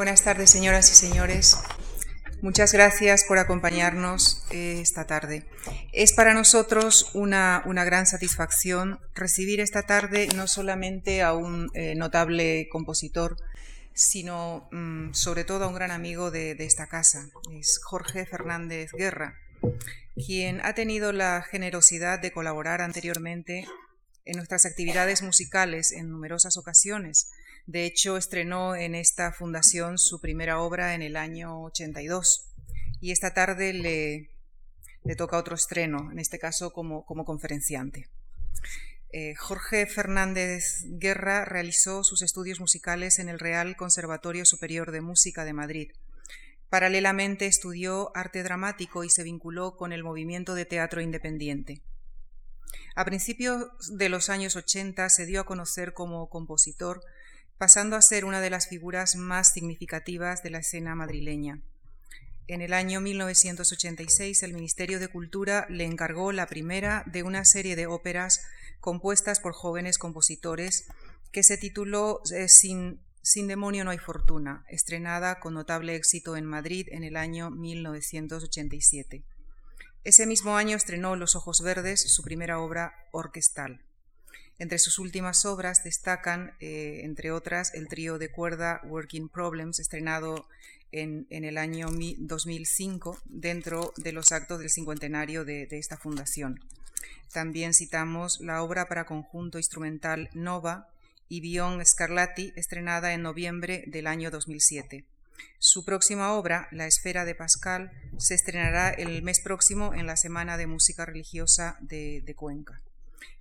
Buenas tardes, señoras y señores. Muchas gracias por acompañarnos eh, esta tarde. Es para nosotros una, gran satisfacción recibir esta tarde no solamente a un eh, notable compositor, sino mm, sobre todo a un gran amigo de, de esta casa. Es Jorge Fernández Guerra, quien ha tenido la generosidad de colaborar anteriormente en nuestras actividades musicales en numerosas ocasiones de hecho, estrenó en esta fundación su primera obra en el año 82 y esta tarde le, toca otro estreno, en este caso como, conferenciante. Eh, Jorge Fernández Guerra realizó sus estudios musicales en el Real Conservatorio Superior de Música de Madrid. Paralelamente estudió arte dramático y se vinculó con el movimiento de teatro independiente. A principios de los años 80 se dio a conocer como compositor pasando a ser una de las figuras más significativas de la escena madrileña. En el año 1986 el Ministerio de Cultura le encargó la primera de una serie de óperas compuestas por jóvenes compositores que se tituló eh, Sin, Sin demonio no hay fortuna, estrenada con notable éxito en Madrid en el año 1987. Ese mismo año estrenó Los Ojos Verdes, su primera obra orquestal. Entre sus últimas obras destacan, eh, entre otras, el trío de cuerda Working Problems, estrenado en, el año 2005 dentro de los actos del cincuentenario de, esta fundación. También citamos la obra para conjunto instrumental Nova y Bion Scarlatti, estrenada en noviembre del año 2007. Su próxima obra, La Esfera de Pascal, se estrenará el mes próximo en la Semana de Música Religiosa de Cuenca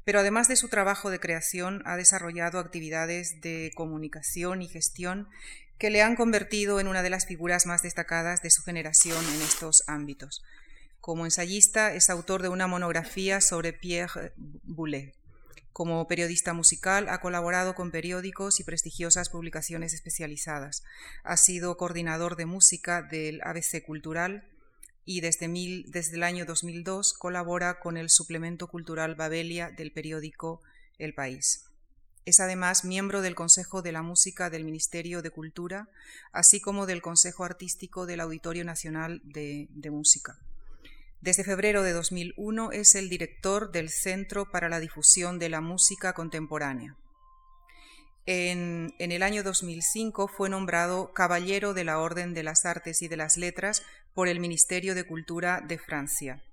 pero además de su trabajo de creación ha desarrollado actividades de comunicación y gestión que le han convertido en una de las figuras más destacadas de su generación en estos ámbitos. Como ensayista es autor de una monografía sobre Pierre Boulez. Como periodista musical ha colaborado con periódicos y prestigiosas publicaciones especializadas. Ha sido coordinador de música del ABC Cultural, y desde, el año 2002 colabora con el suplemento cultural Babelia del periódico El País. Es además miembro del Consejo de la Música del Ministerio de Cultura, así como del Consejo Artístico del Auditorio Nacional de, Música. Desde febrero de 2001 es el director del Centro para la Difusión de la Música Contemporánea. En, el año 2005 fue nombrado Caballero de la Orden de las Artes y de las Letras por el Ministerio de Cultura de Francia.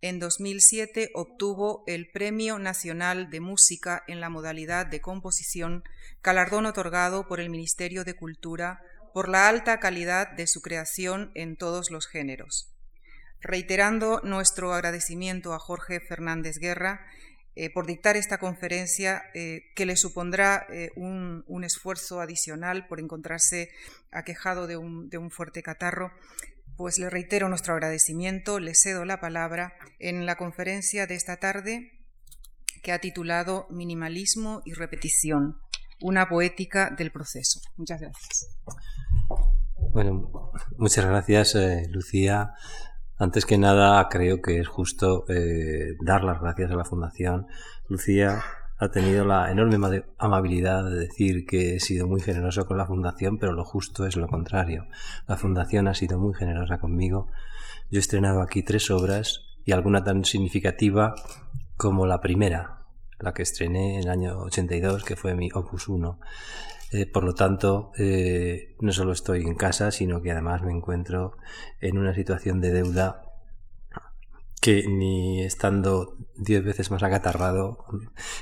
En 2007 obtuvo el Premio Nacional de Música en la modalidad de composición, galardón otorgado por el Ministerio de Cultura por la alta calidad de su creación en todos los géneros. Reiterando nuestro agradecimiento a Jorge Fernández Guerra, eh, por dictar esta conferencia eh, que le supondrá eh, un, esfuerzo adicional por encontrarse aquejado de un, de un, fuerte catarro, pues le reitero nuestro agradecimiento, le cedo la palabra en la conferencia de esta tarde que ha titulado Minimalismo y repetición, una poética del proceso. Muchas gracias. Bueno, muchas gracias, Lucía. Antes que nada, creo que es justo eh, dar las gracias a la Fundación. Lucía ha tenido la enorme amabilidad de decir que he sido muy generoso con la Fundación, pero lo justo es lo contrario. La Fundación ha sido muy generosa conmigo. Yo he estrenado aquí tres obras y alguna tan significativa como la primera, la que estrené en el año 82, que fue mi Opus 1. Eh, por lo tanto, eh, no solo estoy en casa, sino que además me encuentro en una situación de deuda que ni estando diez veces más acatarrado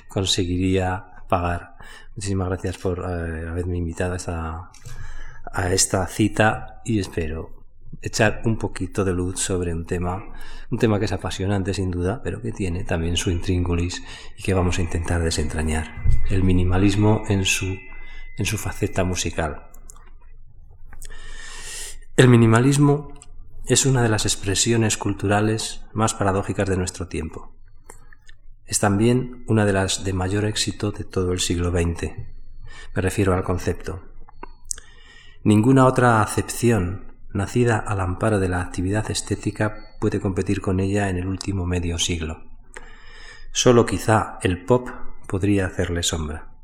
conseguiría pagar. Muchísimas gracias por eh, haberme invitado a esta, a esta cita y espero echar un poquito de luz sobre un tema, un tema que es apasionante sin duda, pero que tiene también su intríngulis y que vamos a intentar desentrañar. El minimalismo en su en su faceta musical. El minimalismo es una de las expresiones culturales más paradójicas de nuestro tiempo. Es también una de las de mayor éxito de todo el siglo XX. Me refiero al concepto. Ninguna otra acepción nacida al amparo de la actividad estética puede competir con ella en el último medio siglo. Solo quizá el pop podría hacerle sombra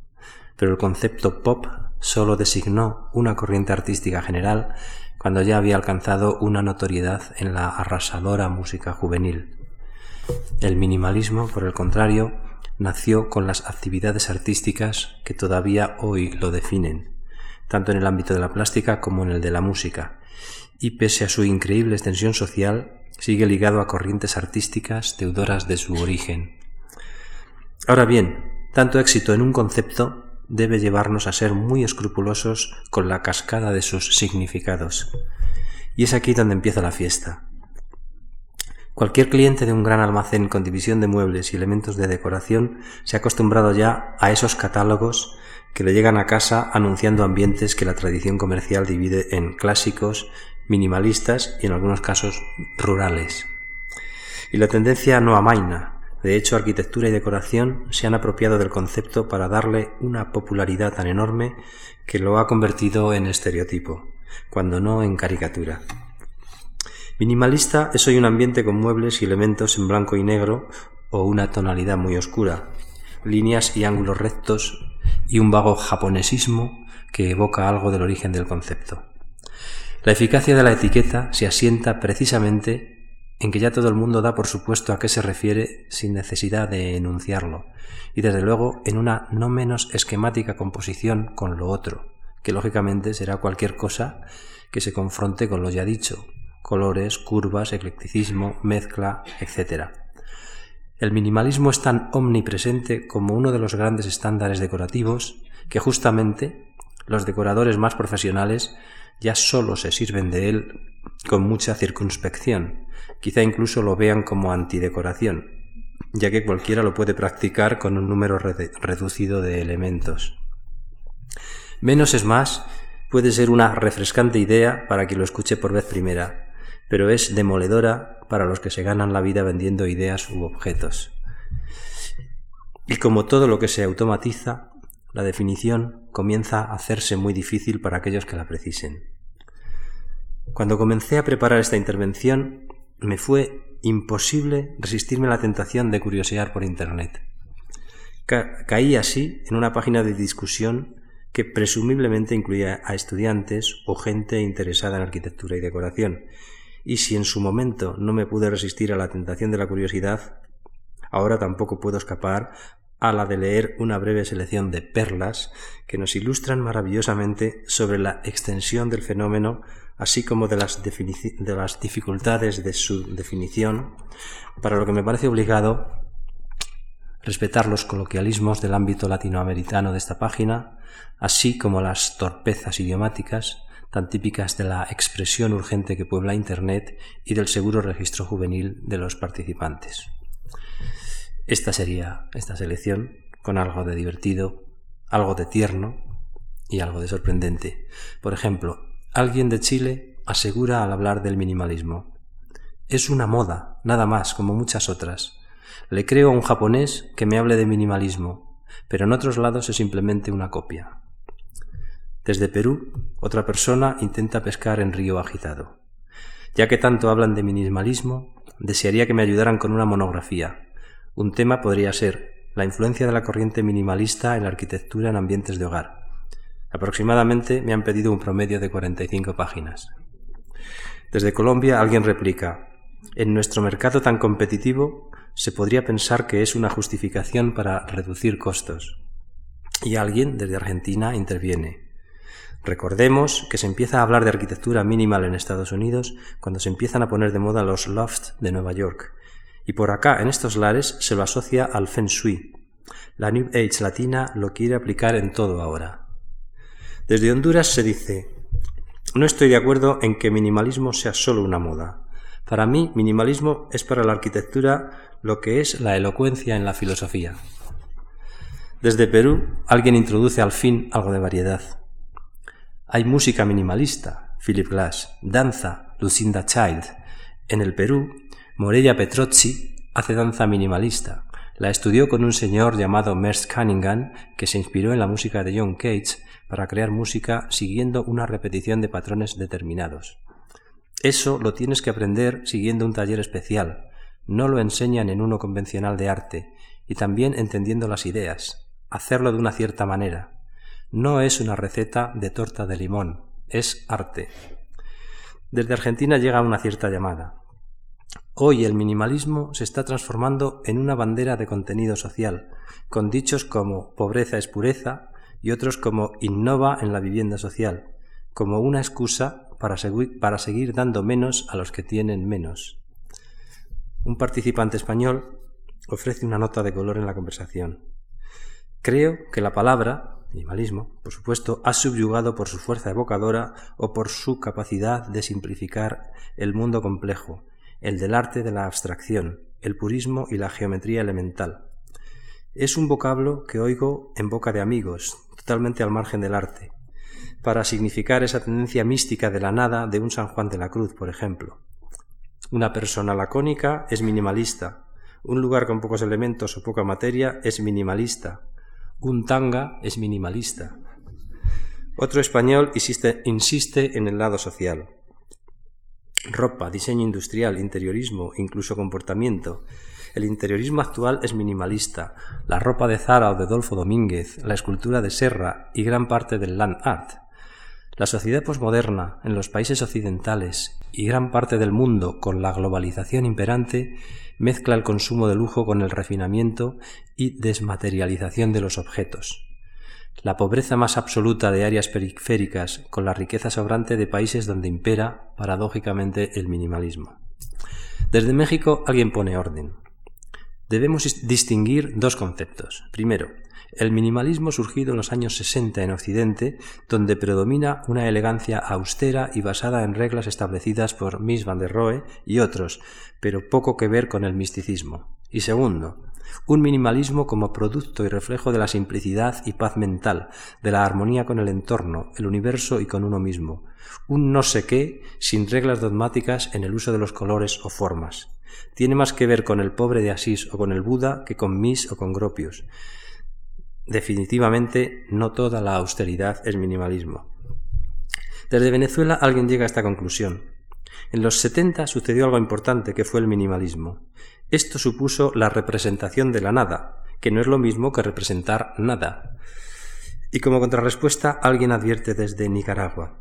pero el concepto pop sólo designó una corriente artística general cuando ya había alcanzado una notoriedad en la arrasadora música juvenil. El minimalismo, por el contrario, nació con las actividades artísticas que todavía hoy lo definen, tanto en el ámbito de la plástica como en el de la música, y pese a su increíble extensión social, sigue ligado a corrientes artísticas deudoras de su origen. Ahora bien, tanto éxito en un concepto debe llevarnos a ser muy escrupulosos con la cascada de sus significados. Y es aquí donde empieza la fiesta. Cualquier cliente de un gran almacén con división de muebles y elementos de decoración se ha acostumbrado ya a esos catálogos que le llegan a casa anunciando ambientes que la tradición comercial divide en clásicos, minimalistas y en algunos casos rurales. Y la tendencia no amaina. De hecho, arquitectura y decoración se han apropiado del concepto para darle una popularidad tan enorme que lo ha convertido en estereotipo, cuando no en caricatura. Minimalista es hoy un ambiente con muebles y elementos en blanco y negro o una tonalidad muy oscura, líneas y ángulos rectos y un vago japonesismo que evoca algo del origen del concepto. La eficacia de la etiqueta se asienta precisamente en que ya todo el mundo da por supuesto a qué se refiere sin necesidad de enunciarlo, y desde luego en una no menos esquemática composición con lo otro, que lógicamente será cualquier cosa que se confronte con lo ya dicho, colores, curvas, eclecticismo, mezcla, etc. El minimalismo es tan omnipresente como uno de los grandes estándares decorativos que justamente los decoradores más profesionales ya solo se sirven de él con mucha circunspección, quizá incluso lo vean como antidecoración, ya que cualquiera lo puede practicar con un número reducido de elementos. Menos es más puede ser una refrescante idea para quien lo escuche por vez primera, pero es demoledora para los que se ganan la vida vendiendo ideas u objetos. Y como todo lo que se automatiza, la definición comienza a hacerse muy difícil para aquellos que la precisen. Cuando comencé a preparar esta intervención, me fue imposible resistirme a la tentación de curiosear por Internet. caí así en una página de discusión que presumiblemente incluía a estudiantes o gente interesada en arquitectura y decoración, y si en su momento no me pude resistir a la tentación de la curiosidad, ahora tampoco puedo escapar a la de leer una breve selección de perlas que nos ilustran maravillosamente sobre la extensión del fenómeno, así como de las, de las dificultades de su definición, para lo que me parece obligado respetar los coloquialismos del ámbito latinoamericano de esta página, así como las torpezas idiomáticas tan típicas de la expresión urgente que puebla Internet y del seguro registro juvenil de los participantes. Esta sería esta selección con algo de divertido, algo de tierno y algo de sorprendente. Por ejemplo, alguien de Chile asegura al hablar del minimalismo. Es una moda, nada más, como muchas otras. Le creo a un japonés que me hable de minimalismo, pero en otros lados es simplemente una copia. Desde Perú, otra persona intenta pescar en río agitado. Ya que tanto hablan de minimalismo, desearía que me ayudaran con una monografía. Un tema podría ser la influencia de la corriente minimalista en la arquitectura en ambientes de hogar. Aproximadamente me han pedido un promedio de 45 páginas. Desde Colombia alguien replica, en nuestro mercado tan competitivo se podría pensar que es una justificación para reducir costos. Y alguien desde Argentina interviene. Recordemos que se empieza a hablar de arquitectura minimal en Estados Unidos cuando se empiezan a poner de moda los lofts de Nueva York. Y por acá, en estos lares, se lo asocia al Feng Shui. La New Age latina lo quiere aplicar en todo ahora. Desde Honduras se dice, no estoy de acuerdo en que minimalismo sea solo una moda. Para mí, minimalismo es para la arquitectura lo que es la elocuencia en la filosofía. Desde Perú, alguien introduce al fin algo de variedad. Hay música minimalista, Philip Glass, danza, Lucinda Child. En el Perú, Morella Petrozzi hace danza minimalista. La estudió con un señor llamado Merce Cunningham, que se inspiró en la música de John Cage para crear música siguiendo una repetición de patrones determinados. Eso lo tienes que aprender siguiendo un taller especial. No lo enseñan en uno convencional de arte, y también entendiendo las ideas, hacerlo de una cierta manera. No es una receta de torta de limón, es arte. Desde Argentina llega una cierta llamada. Hoy el minimalismo se está transformando en una bandera de contenido social, con dichos como pobreza es pureza y otros como innova en la vivienda social, como una excusa para, para seguir dando menos a los que tienen menos. Un participante español ofrece una nota de color en la conversación. Creo que la palabra, minimalismo, por supuesto, ha subyugado por su fuerza evocadora o por su capacidad de simplificar el mundo complejo, el del arte de la abstracción, el purismo y la geometría elemental. Es un vocablo que oigo en boca de amigos, totalmente al margen del arte, para significar esa tendencia mística de la nada de un San Juan de la Cruz, por ejemplo. Una persona lacónica es minimalista, un lugar con pocos elementos o poca materia es minimalista, un tanga es minimalista. Otro español insiste, insiste en el lado social. Ropa, diseño industrial, interiorismo, incluso comportamiento, el interiorismo actual es minimalista. La ropa de Zara o de Adolfo Domínguez, la escultura de Serra y gran parte del land art. La sociedad posmoderna en los países occidentales y gran parte del mundo con la globalización imperante mezcla el consumo de lujo con el refinamiento y desmaterialización de los objetos. La pobreza más absoluta de áreas periféricas con la riqueza sobrante de países donde impera, paradójicamente, el minimalismo. Desde México alguien pone orden. Debemos distinguir dos conceptos. Primero, el minimalismo surgido en los años 60 en Occidente, donde predomina una elegancia austera y basada en reglas establecidas por Miss van der Rohe y otros, pero poco que ver con el misticismo. Y segundo, un minimalismo como producto y reflejo de la simplicidad y paz mental, de la armonía con el entorno, el universo y con uno mismo. Un no sé qué sin reglas dogmáticas en el uso de los colores o formas tiene más que ver con el pobre de Asís o con el Buda que con Mis o con Gropius. Definitivamente no toda la austeridad es minimalismo. Desde Venezuela alguien llega a esta conclusión. En los 70 sucedió algo importante que fue el minimalismo. Esto supuso la representación de la nada, que no es lo mismo que representar nada. Y como contrarrespuesta alguien advierte desde Nicaragua.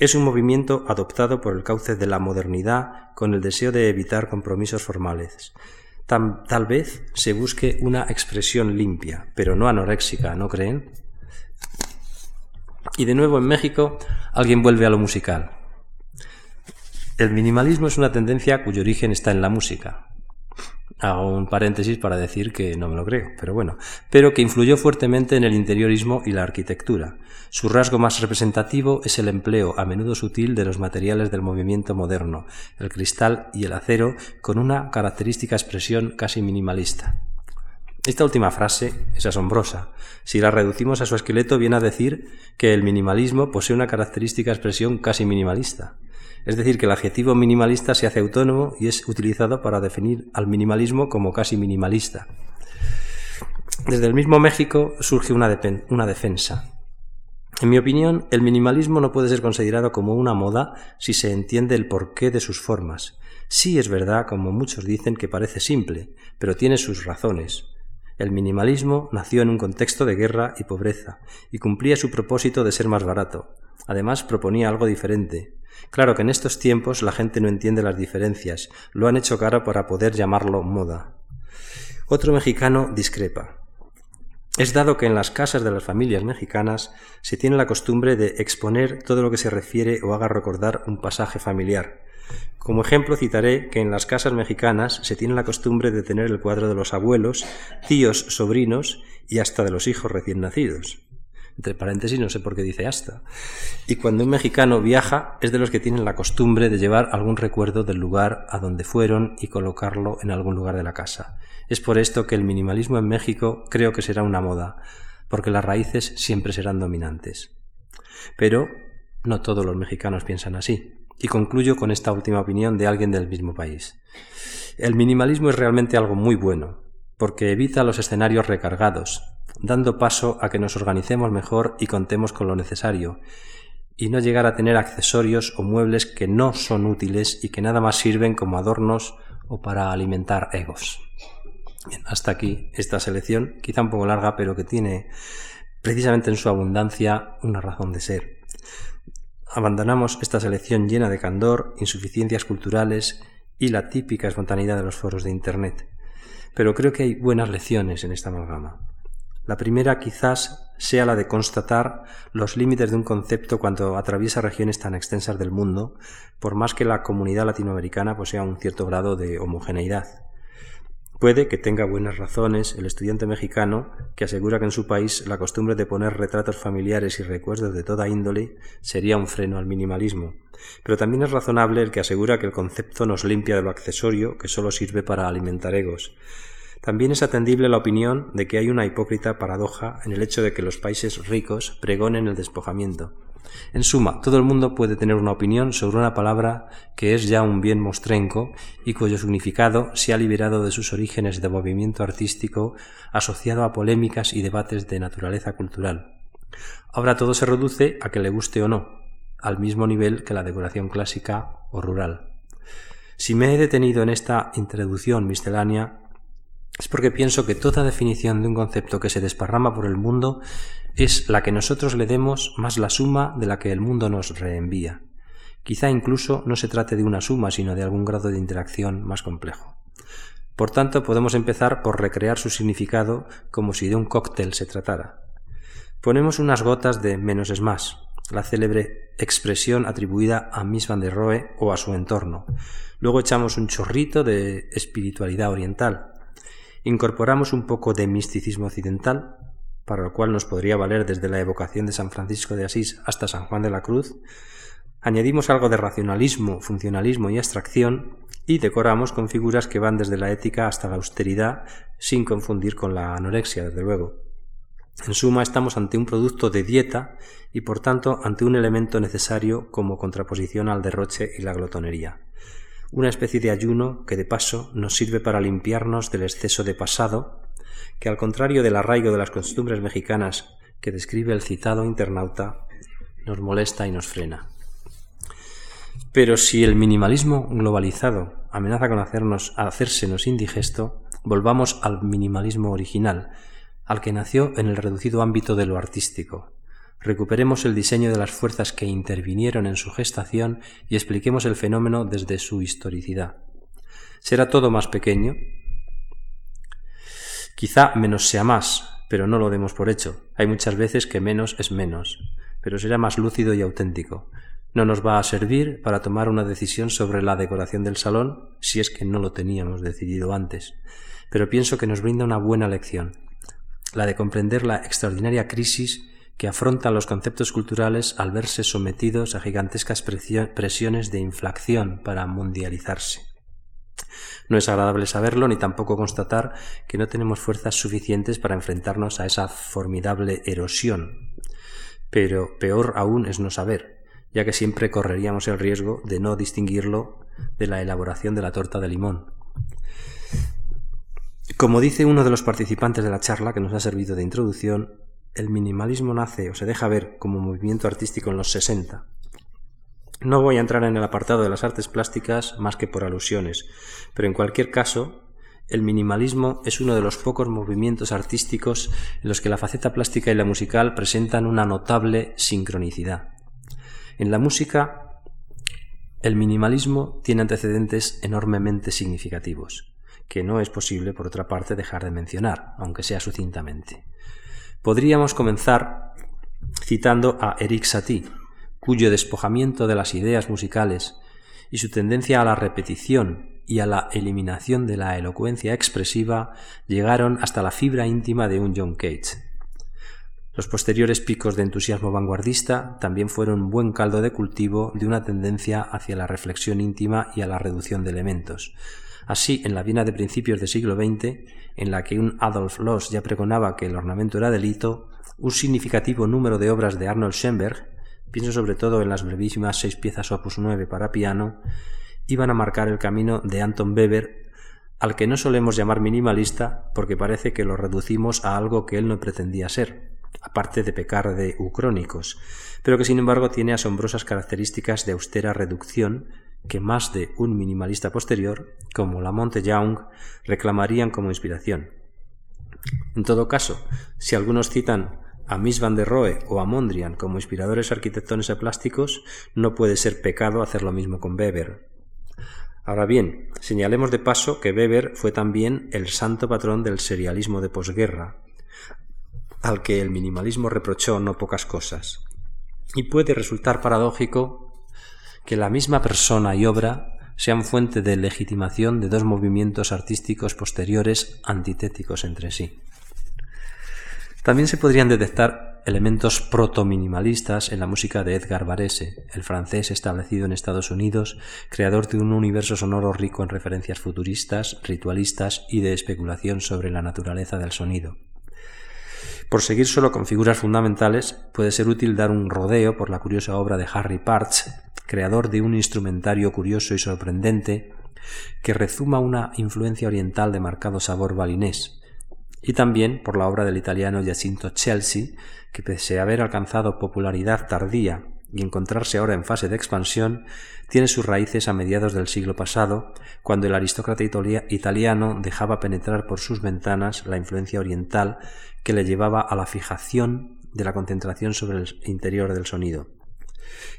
Es un movimiento adoptado por el cauce de la modernidad con el deseo de evitar compromisos formales. Tal, vez se busque una expresión limpia, pero no anoréxica, ¿no creen? Y de nuevo en México alguien vuelve a lo musical. El minimalismo es una tendencia cuyo origen está en la música. Hago un paréntesis para decir que no me lo creo, pero bueno, pero que influyó fuertemente en el interiorismo y la arquitectura. Su rasgo más representativo es el empleo, a menudo sutil, de los materiales del movimiento moderno, el cristal y el acero, con una característica expresión casi minimalista. Esta última frase es asombrosa. Si la reducimos a su esqueleto, viene a decir que el minimalismo posee una característica expresión casi minimalista. Es decir, que el adjetivo minimalista se hace autónomo y es utilizado para definir al minimalismo como casi minimalista. Desde el mismo México surge una, una defensa. En mi opinión, el minimalismo no puede ser considerado como una moda si se entiende el porqué de sus formas. Sí es verdad, como muchos dicen, que parece simple, pero tiene sus razones. El minimalismo nació en un contexto de guerra y pobreza, y cumplía su propósito de ser más barato. Además, proponía algo diferente, Claro que en estos tiempos la gente no entiende las diferencias, lo han hecho caro para poder llamarlo moda. Otro mexicano discrepa. Es dado que en las casas de las familias mexicanas se tiene la costumbre de exponer todo lo que se refiere o haga recordar un pasaje familiar. Como ejemplo citaré que en las casas mexicanas se tiene la costumbre de tener el cuadro de los abuelos, tíos, sobrinos y hasta de los hijos recién nacidos entre paréntesis no sé por qué dice hasta. Y cuando un mexicano viaja es de los que tienen la costumbre de llevar algún recuerdo del lugar a donde fueron y colocarlo en algún lugar de la casa. Es por esto que el minimalismo en México creo que será una moda, porque las raíces siempre serán dominantes. Pero no todos los mexicanos piensan así. Y concluyo con esta última opinión de alguien del mismo país. El minimalismo es realmente algo muy bueno, porque evita los escenarios recargados, dando paso a que nos organicemos mejor y contemos con lo necesario, y no llegar a tener accesorios o muebles que no son útiles y que nada más sirven como adornos o para alimentar egos. Hasta aquí esta selección, quizá un poco larga, pero que tiene precisamente en su abundancia, una razón de ser. Abandonamos esta selección llena de candor, insuficiencias culturales y la típica espontaneidad de los foros de Internet. Pero creo que hay buenas lecciones en esta amalgama. La primera quizás sea la de constatar los límites de un concepto cuando atraviesa regiones tan extensas del mundo, por más que la comunidad latinoamericana posea un cierto grado de homogeneidad. Puede que tenga buenas razones el estudiante mexicano que asegura que en su país la costumbre de poner retratos familiares y recuerdos de toda índole sería un freno al minimalismo. Pero también es razonable el que asegura que el concepto nos limpia de lo accesorio que solo sirve para alimentar egos. También es atendible la opinión de que hay una hipócrita paradoja en el hecho de que los países ricos pregonen el despojamiento. En suma, todo el mundo puede tener una opinión sobre una palabra que es ya un bien mostrenco y cuyo significado se ha liberado de sus orígenes de movimiento artístico asociado a polémicas y debates de naturaleza cultural. Ahora todo se reduce a que le guste o no, al mismo nivel que la decoración clásica o rural. Si me he detenido en esta introducción miscelánea es porque pienso que toda definición de un concepto que se desparrama por el mundo es la que nosotros le demos más la suma de la que el mundo nos reenvía. Quizá incluso no se trate de una suma, sino de algún grado de interacción más complejo. Por tanto, podemos empezar por recrear su significado como si de un cóctel se tratara. Ponemos unas gotas de menos es más, la célebre expresión atribuida a Miss Van der Rohe o a su entorno. Luego echamos un chorrito de espiritualidad oriental, incorporamos un poco de misticismo occidental, para lo cual nos podría valer desde la evocación de San Francisco de Asís hasta San Juan de la Cruz, añadimos algo de racionalismo, funcionalismo y abstracción, y decoramos con figuras que van desde la ética hasta la austeridad, sin confundir con la anorexia, desde luego. En suma, estamos ante un producto de dieta y por tanto ante un elemento necesario como contraposición al derroche y la glotonería una especie de ayuno que de paso nos sirve para limpiarnos del exceso de pasado, que al contrario del arraigo de las costumbres mexicanas que describe el citado internauta, nos molesta y nos frena. Pero si el minimalismo globalizado amenaza con hacernos, hacérsenos indigesto, volvamos al minimalismo original, al que nació en el reducido ámbito de lo artístico, recuperemos el diseño de las fuerzas que intervinieron en su gestación y expliquemos el fenómeno desde su historicidad. ¿Será todo más pequeño? Quizá menos sea más, pero no lo demos por hecho. Hay muchas veces que menos es menos, pero será más lúcido y auténtico. No nos va a servir para tomar una decisión sobre la decoración del salón si es que no lo teníamos decidido antes, pero pienso que nos brinda una buena lección, la de comprender la extraordinaria crisis que afrontan los conceptos culturales al verse sometidos a gigantescas presiones de inflación para mundializarse. No es agradable saberlo ni tampoco constatar que no tenemos fuerzas suficientes para enfrentarnos a esa formidable erosión. Pero peor aún es no saber, ya que siempre correríamos el riesgo de no distinguirlo de la elaboración de la torta de limón. Como dice uno de los participantes de la charla que nos ha servido de introducción, el minimalismo nace o se deja ver como movimiento artístico en los 60. No voy a entrar en el apartado de las artes plásticas más que por alusiones, pero en cualquier caso, el minimalismo es uno de los pocos movimientos artísticos en los que la faceta plástica y la musical presentan una notable sincronicidad. En la música, el minimalismo tiene antecedentes enormemente significativos, que no es posible, por otra parte, dejar de mencionar, aunque sea sucintamente. Podríamos comenzar citando a Eric Satie, cuyo despojamiento de las ideas musicales y su tendencia a la repetición y a la eliminación de la elocuencia expresiva llegaron hasta la fibra íntima de un John Cage. Los posteriores picos de entusiasmo vanguardista también fueron buen caldo de cultivo de una tendencia hacia la reflexión íntima y a la reducción de elementos, Así, en la Viena de principios del siglo XX, en la que un Adolf Loos ya pregonaba que el ornamento era delito, un significativo número de obras de Arnold Schoenberg, pienso sobre todo en las brevísimas seis piezas opus 9 para piano, iban a marcar el camino de Anton Weber, al que no solemos llamar minimalista porque parece que lo reducimos a algo que él no pretendía ser, aparte de pecar de ucrónicos, pero que sin embargo tiene asombrosas características de austera reducción que más de un minimalista posterior, como Lamonte Young, reclamarían como inspiración. En todo caso, si algunos citan a Mies van der Rohe o a Mondrian como inspiradores arquitectones y plásticos, no puede ser pecado hacer lo mismo con Weber. Ahora bien, señalemos de paso que Weber fue también el santo patrón del serialismo de posguerra, al que el minimalismo reprochó no pocas cosas. Y puede resultar paradójico que la misma persona y obra sean fuente de legitimación de dos movimientos artísticos posteriores antitéticos entre sí. También se podrían detectar elementos proto-minimalistas en la música de Edgar Varese, el francés establecido en Estados Unidos, creador de un universo sonoro rico en referencias futuristas, ritualistas y de especulación sobre la naturaleza del sonido. Por seguir solo con figuras fundamentales, puede ser útil dar un rodeo por la curiosa obra de Harry Parts, creador de un instrumentario curioso y sorprendente que rezuma una influencia oriental de marcado sabor balinés, y también por la obra del italiano Jacinto Chelsea, que pese a haber alcanzado popularidad tardía y encontrarse ahora en fase de expansión, tiene sus raíces a mediados del siglo pasado, cuando el aristócrata italiano dejaba penetrar por sus ventanas la influencia oriental que le llevaba a la fijación de la concentración sobre el interior del sonido,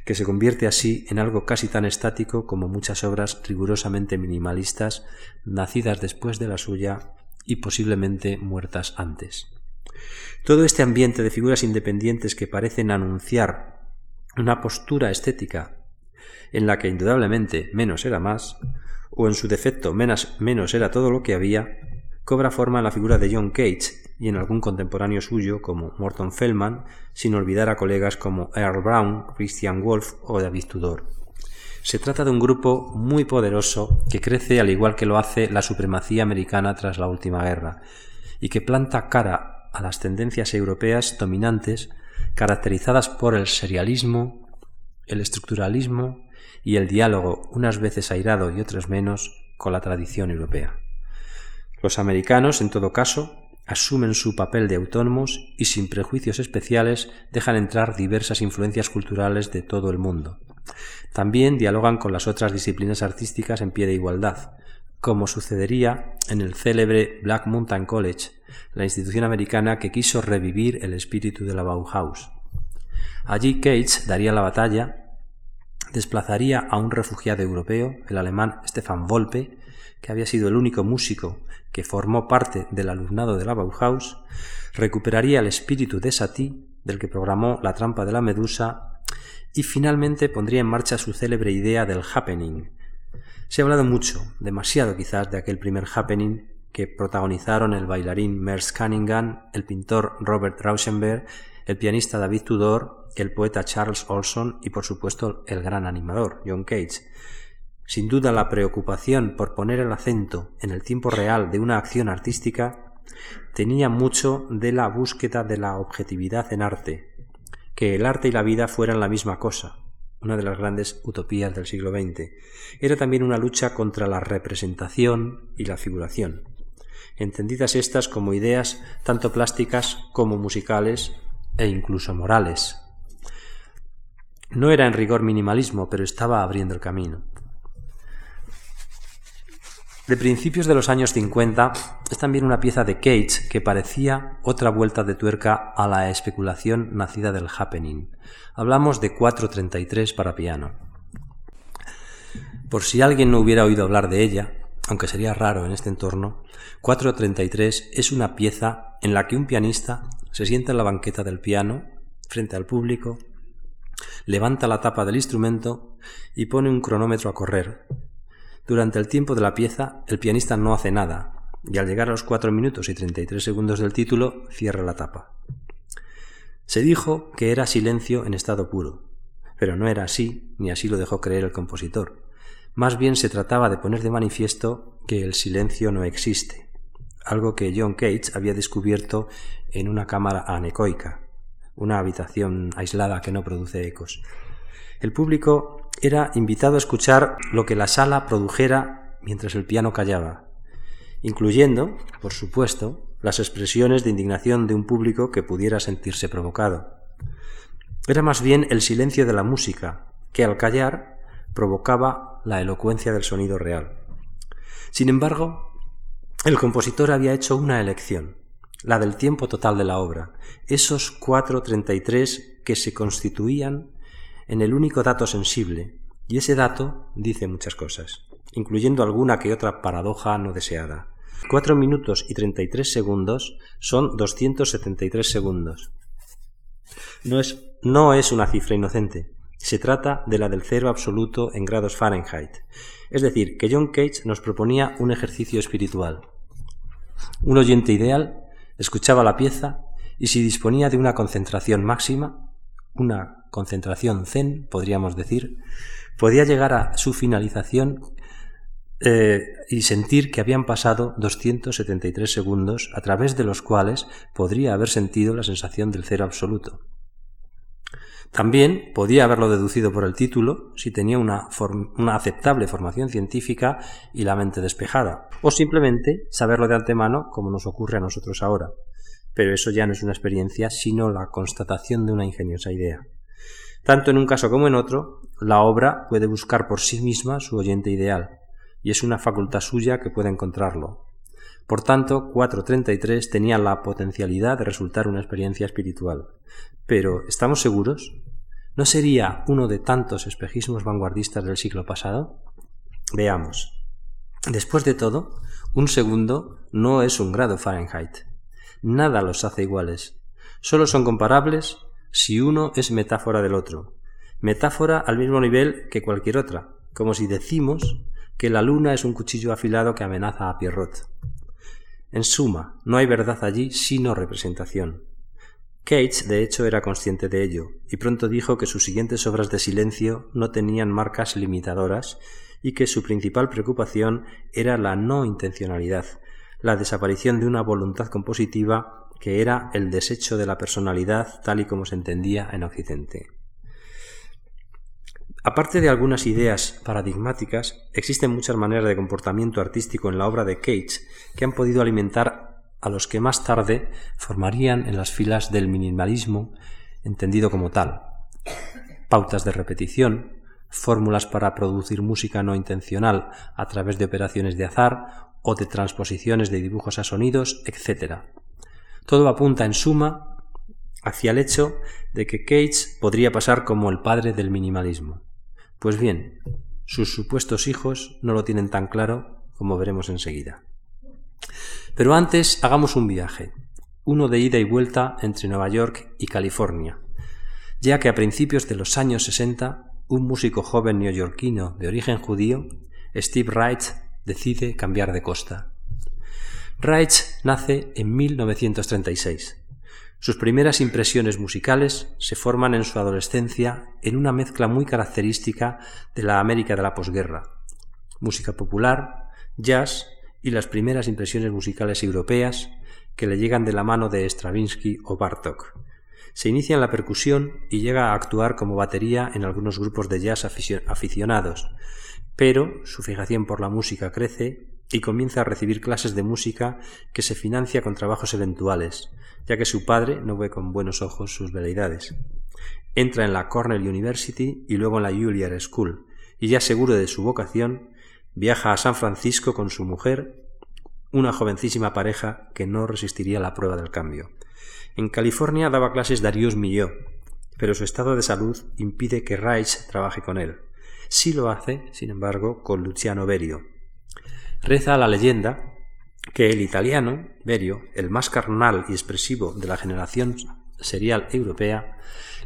que se convierte así en algo casi tan estático como muchas obras rigurosamente minimalistas nacidas después de la suya y posiblemente muertas antes. Todo este ambiente de figuras independientes que parecen anunciar una postura estética en la que indudablemente menos era más, o en su defecto menos, menos era todo lo que había, cobra forma en la figura de John Cage y en algún contemporáneo suyo como Morton Feldman, sin olvidar a colegas como Earl Brown, Christian Wolff o David Tudor. Se trata de un grupo muy poderoso que crece al igual que lo hace la supremacía americana tras la última guerra y que planta cara a las tendencias europeas dominantes caracterizadas por el serialismo, el estructuralismo y el diálogo, unas veces airado y otras menos, con la tradición europea. Los americanos, en todo caso, asumen su papel de autónomos y sin prejuicios especiales dejan entrar diversas influencias culturales de todo el mundo. También dialogan con las otras disciplinas artísticas en pie de igualdad, como sucedería en el célebre Black Mountain College, la institución americana que quiso revivir el espíritu de la Bauhaus. Allí Cage daría la batalla, desplazaría a un refugiado europeo, el alemán Stefan Volpe, que había sido el único músico que formó parte del alumnado de la Bauhaus, recuperaría el espíritu de Satie, del que programó La trampa de la medusa, y finalmente pondría en marcha su célebre idea del happening. Se ha hablado mucho, demasiado quizás, de aquel primer happening que protagonizaron el bailarín Merce Cunningham, el pintor Robert Rauschenberg, el pianista David Tudor, el poeta Charles Olson y por supuesto el gran animador John Cage. Sin duda la preocupación por poner el acento en el tiempo real de una acción artística tenía mucho de la búsqueda de la objetividad en arte, que el arte y la vida fueran la misma cosa, una de las grandes utopías del siglo XX. Era también una lucha contra la representación y la figuración entendidas estas como ideas tanto plásticas como musicales e incluso morales. No era en rigor minimalismo, pero estaba abriendo el camino. De principios de los años 50 es también una pieza de Cage que parecía otra vuelta de tuerca a la especulación nacida del happening. Hablamos de 433 para piano. Por si alguien no hubiera oído hablar de ella, aunque sería raro en este entorno, 433 es una pieza en la que un pianista se sienta en la banqueta del piano, frente al público, levanta la tapa del instrumento y pone un cronómetro a correr. Durante el tiempo de la pieza, el pianista no hace nada, y al llegar a los 4 minutos y 33 segundos del título, cierra la tapa. Se dijo que era silencio en estado puro, pero no era así, ni así lo dejó creer el compositor. Más bien se trataba de poner de manifiesto que el silencio no existe, algo que John Cage había descubierto en una cámara anecoica, una habitación aislada que no produce ecos. El público era invitado a escuchar lo que la sala produjera mientras el piano callaba, incluyendo, por supuesto, las expresiones de indignación de un público que pudiera sentirse provocado. Era más bien el silencio de la música, que al callar provocaba la elocuencia del sonido real. Sin embargo, el compositor había hecho una elección. la del tiempo total de la obra, esos 4.33 que se constituían en el único dato sensible, y ese dato dice muchas cosas, incluyendo alguna que otra paradoja no deseada. 4 minutos y 33 segundos son 273 segundos. No es, no es una cifra inocente. Se trata de la del cero absoluto en grados Fahrenheit. Es decir, que John Cage nos proponía un ejercicio espiritual. Un oyente ideal escuchaba la pieza y si disponía de una concentración máxima, una concentración zen, podríamos decir, podía llegar a su finalización eh, y sentir que habían pasado 273 segundos a través de los cuales podría haber sentido la sensación del cero absoluto. También podía haberlo deducido por el título si tenía una, una, aceptable formación científica y la mente despejada, o simplemente saberlo de antemano como nos ocurre a nosotros ahora. Pero eso ya no es una experiencia, sino la constatación de una ingeniosa idea. Tanto en un caso como en otro, la obra puede buscar por sí misma su oyente ideal, y es una facultad suya que puede encontrarlo. Por tanto, 433 tenía la potencialidad de resultar una experiencia espiritual. Pero, ¿estamos seguros? ¿No sería uno de tantos espejismos vanguardistas del siglo pasado? Veamos. Después de todo, un segundo no es un grado Fahrenheit. Nada los hace iguales. Solo son comparables si uno es metáfora del otro. Metáfora al mismo nivel que cualquier otra, como si decimos que la luna es un cuchillo afilado que amenaza a Pierrot. En suma, no hay verdad allí sino representación. Cage, de hecho, era consciente de ello, y pronto dijo que sus siguientes obras de silencio no tenían marcas limitadoras y que su principal preocupación era la no intencionalidad, la desaparición de una voluntad compositiva que era el desecho de la personalidad tal y como se entendía en Occidente. Aparte de algunas ideas paradigmáticas, existen muchas maneras de comportamiento artístico en la obra de Cage que han podido alimentar a los que más tarde formarían en las filas del minimalismo entendido como tal. Pautas de repetición, fórmulas para producir música no intencional a través de operaciones de azar o de transposiciones de dibujos a sonidos, etc. Todo apunta en suma hacia el hecho de que Cage podría pasar como el padre del minimalismo. Pues bien, sus supuestos hijos no lo tienen tan claro como veremos enseguida. Pero antes hagamos un viaje, uno de ida y vuelta entre Nueva York y California, ya que a principios de los años 60 un músico joven neoyorquino de origen judío, Steve Reich, decide cambiar de costa. Reich nace en 1936 sus primeras impresiones musicales se forman en su adolescencia en una mezcla muy característica de la América de la posguerra. Música popular, jazz y las primeras impresiones musicales europeas que le llegan de la mano de Stravinsky o Bartok. Se inicia en la percusión y llega a actuar como batería en algunos grupos de jazz aficionados, pero su fijación por la música crece y comienza a recibir clases de música que se financia con trabajos eventuales, ya que su padre no ve con buenos ojos sus veleidades. Entra en la Cornell University y luego en la Juilliard School, y ya seguro de su vocación, viaja a San Francisco con su mujer, una jovencísima pareja que no resistiría la prueba del cambio. En California daba clases Darius Millot, pero su estado de salud impide que Reich trabaje con él. Sí lo hace, sin embargo, con Luciano Berio. Reza la leyenda que el italiano, Berio, el más carnal y expresivo de la generación serial europea,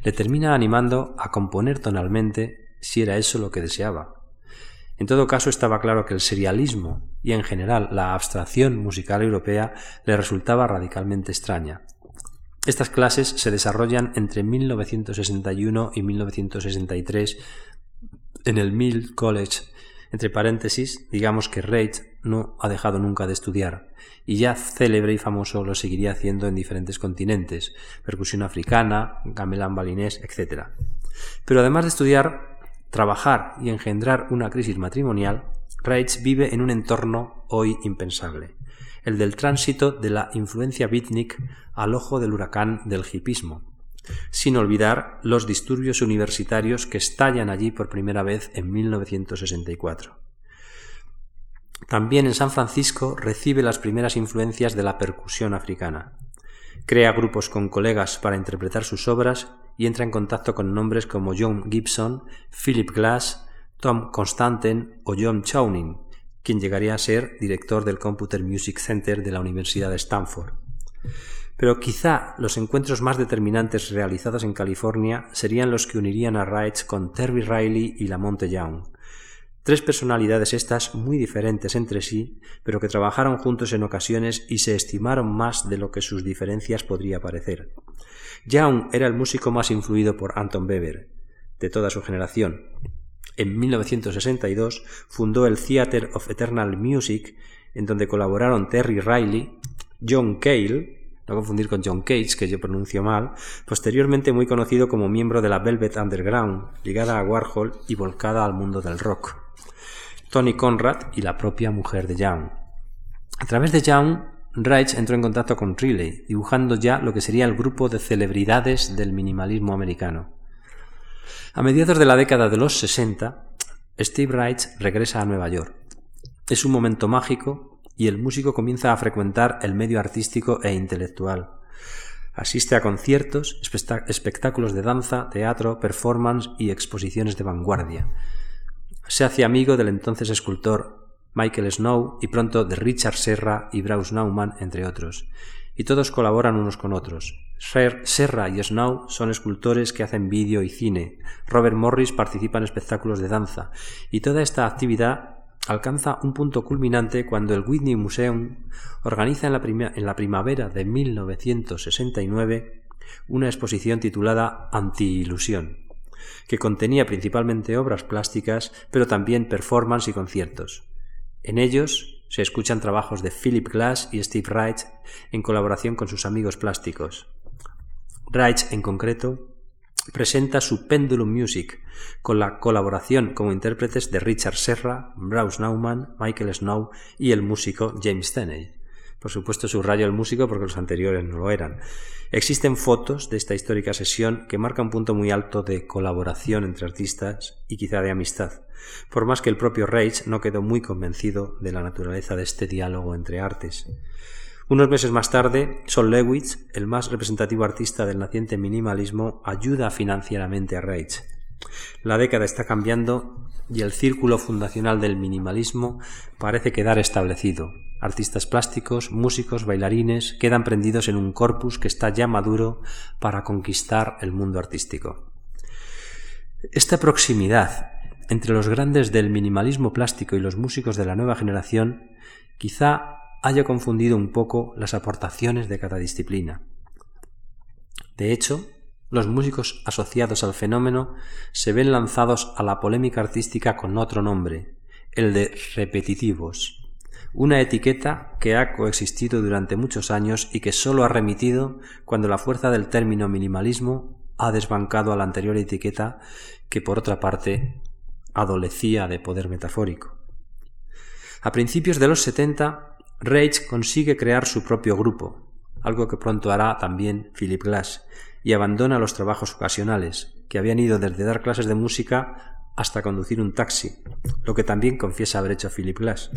le termina animando a componer tonalmente si era eso lo que deseaba. En todo caso, estaba claro que el serialismo y en general la abstracción musical europea le resultaba radicalmente extraña. Estas clases se desarrollan entre 1961 y 1963 en el Mill College entre paréntesis, digamos que Reich no ha dejado nunca de estudiar, y ya célebre y famoso lo seguiría haciendo en diferentes continentes, percusión africana, gamelán balinés, etc. Pero además de estudiar, trabajar y engendrar una crisis matrimonial, Reich vive en un entorno hoy impensable, el del tránsito de la influencia beatnik al ojo del huracán del hipismo, sin olvidar los disturbios universitarios que estallan allí por primera vez en 1964. También en San Francisco recibe las primeras influencias de la percusión africana. Crea grupos con colegas para interpretar sus obras y entra en contacto con nombres como John Gibson, Philip Glass, Tom Constanten o John Chowning, quien llegaría a ser director del Computer Music Center de la Universidad de Stanford. Pero quizá los encuentros más determinantes realizados en California serían los que unirían a Wright con Terry Riley y Lamonte Young. Tres personalidades estas muy diferentes entre sí, pero que trabajaron juntos en ocasiones y se estimaron más de lo que sus diferencias podría parecer. Young era el músico más influido por Anton Weber, de toda su generación. En 1962 fundó el Theatre of Eternal Music, en donde colaboraron Terry Riley, John Cale, no confundir con John Cage, que yo pronuncio mal, posteriormente muy conocido como miembro de la Velvet Underground, ligada a Warhol y volcada al mundo del rock. Tony Conrad y la propia mujer de Young. A través de Young, Reich entró en contacto con Riley, dibujando ya lo que sería el grupo de celebridades del minimalismo americano. A mediados de la década de los 60, Steve Reich regresa a Nueva York. Es un momento mágico y el músico comienza a frecuentar el medio artístico e intelectual. Asiste a conciertos, espectáculos de danza, teatro, performance y exposiciones de vanguardia. Se hace amigo del entonces escultor Michael Snow y pronto de Richard Serra y Braus Naumann, entre otros. Y todos colaboran unos con otros. Serra y Snow son escultores que hacen vídeo y cine. Robert Morris participa en espectáculos de danza. Y toda esta actividad alcanza un punto culminante cuando el Whitney Museum organiza en la, primavera de 1969 una exposición titulada Anti-ilusión, que contenía principalmente obras plásticas, pero también performance y conciertos. En ellos se escuchan trabajos de Philip Glass y Steve Reich en colaboración con sus amigos plásticos. Reich, en concreto, presenta su Pendulum Music, con la colaboración como intérpretes de Richard Serra, Bruce Nauman, Michael Snow y el músico James Tenney. Por supuesto, subrayo el músico porque los anteriores no lo eran. Existen fotos de esta histórica sesión que marca un punto muy alto de colaboración entre artistas y quizá de amistad por más que el propio Reich no quedó muy convencido de la naturaleza de este diálogo entre artes. Unos meses más tarde, Sol Lewis, el más representativo artista del naciente minimalismo, ayuda financieramente a Reich. La década está cambiando y el círculo fundacional del minimalismo parece quedar establecido. Artistas plásticos, músicos, bailarines quedan prendidos en un corpus que está ya maduro para conquistar el mundo artístico. Esta proximidad entre los grandes del minimalismo plástico y los músicos de la nueva generación, quizá haya confundido un poco las aportaciones de cada disciplina. De hecho, los músicos asociados al fenómeno se ven lanzados a la polémica artística con otro nombre, el de repetitivos, una etiqueta que ha coexistido durante muchos años y que sólo ha remitido cuando la fuerza del término minimalismo ha desbancado a la anterior etiqueta que por otra parte adolecía de poder metafórico. A principios de los 70, Reich consigue crear su propio grupo, algo que pronto hará también Philip Glass, y abandona los trabajos ocasionales, que habían ido desde dar clases de música hasta conducir un taxi, lo que también confiesa haber hecho Philip Glass.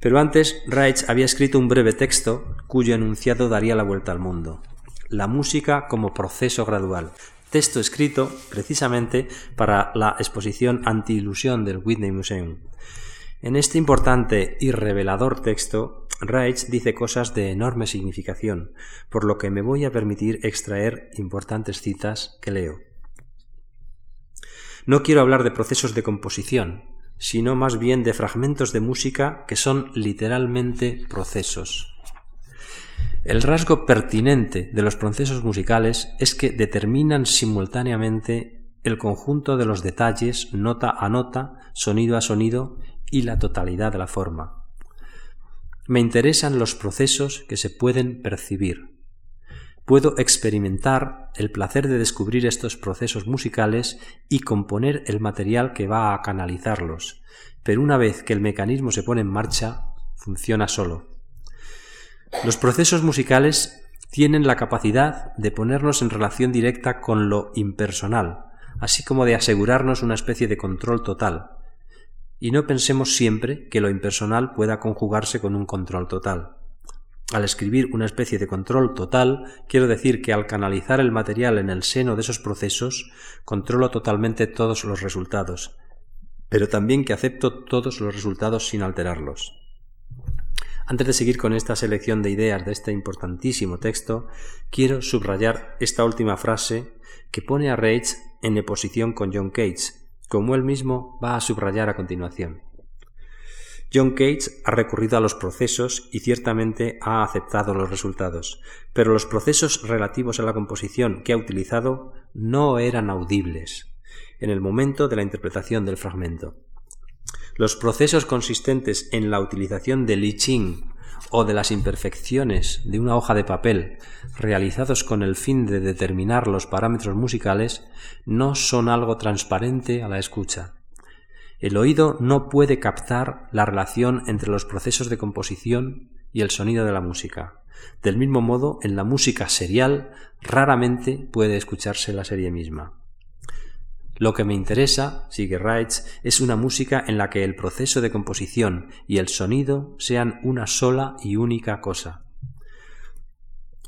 Pero antes, Reich había escrito un breve texto cuyo enunciado daría la vuelta al mundo. La música como proceso gradual, texto escrito precisamente para la exposición Anti-ilusión del Whitney Museum. En este importante y revelador texto, Reich dice cosas de enorme significación, por lo que me voy a permitir extraer importantes citas que leo. No quiero hablar de procesos de composición, sino más bien de fragmentos de música que son literalmente procesos. El rasgo pertinente de los procesos musicales es que determinan simultáneamente el conjunto de los detalles nota a nota, sonido a sonido y la totalidad de la forma. Me interesan los procesos que se pueden percibir. Puedo experimentar el placer de descubrir estos procesos musicales y componer el material que va a canalizarlos, pero una vez que el mecanismo se pone en marcha, funciona solo. Los procesos musicales tienen la capacidad de ponernos en relación directa con lo impersonal, así como de asegurarnos una especie de control total. Y no pensemos siempre que lo impersonal pueda conjugarse con un control total. Al escribir una especie de control total, quiero decir que al canalizar el material en el seno de esos procesos, controlo totalmente todos los resultados, pero también que acepto todos los resultados sin alterarlos. Antes de seguir con esta selección de ideas de este importantísimo texto, quiero subrayar esta última frase que pone a Reich en oposición con John Cage, como él mismo va a subrayar a continuación. John Cage ha recurrido a los procesos y ciertamente ha aceptado los resultados, pero los procesos relativos a la composición que ha utilizado no eran audibles en el momento de la interpretación del fragmento. Los procesos consistentes en la utilización del I Ching o de las imperfecciones de una hoja de papel realizados con el fin de determinar los parámetros musicales no son algo transparente a la escucha. El oído no puede captar la relación entre los procesos de composición y el sonido de la música. Del mismo modo, en la música serial raramente puede escucharse la serie misma. Lo que me interesa, sigue Reitz, es una música en la que el proceso de composición y el sonido sean una sola y única cosa.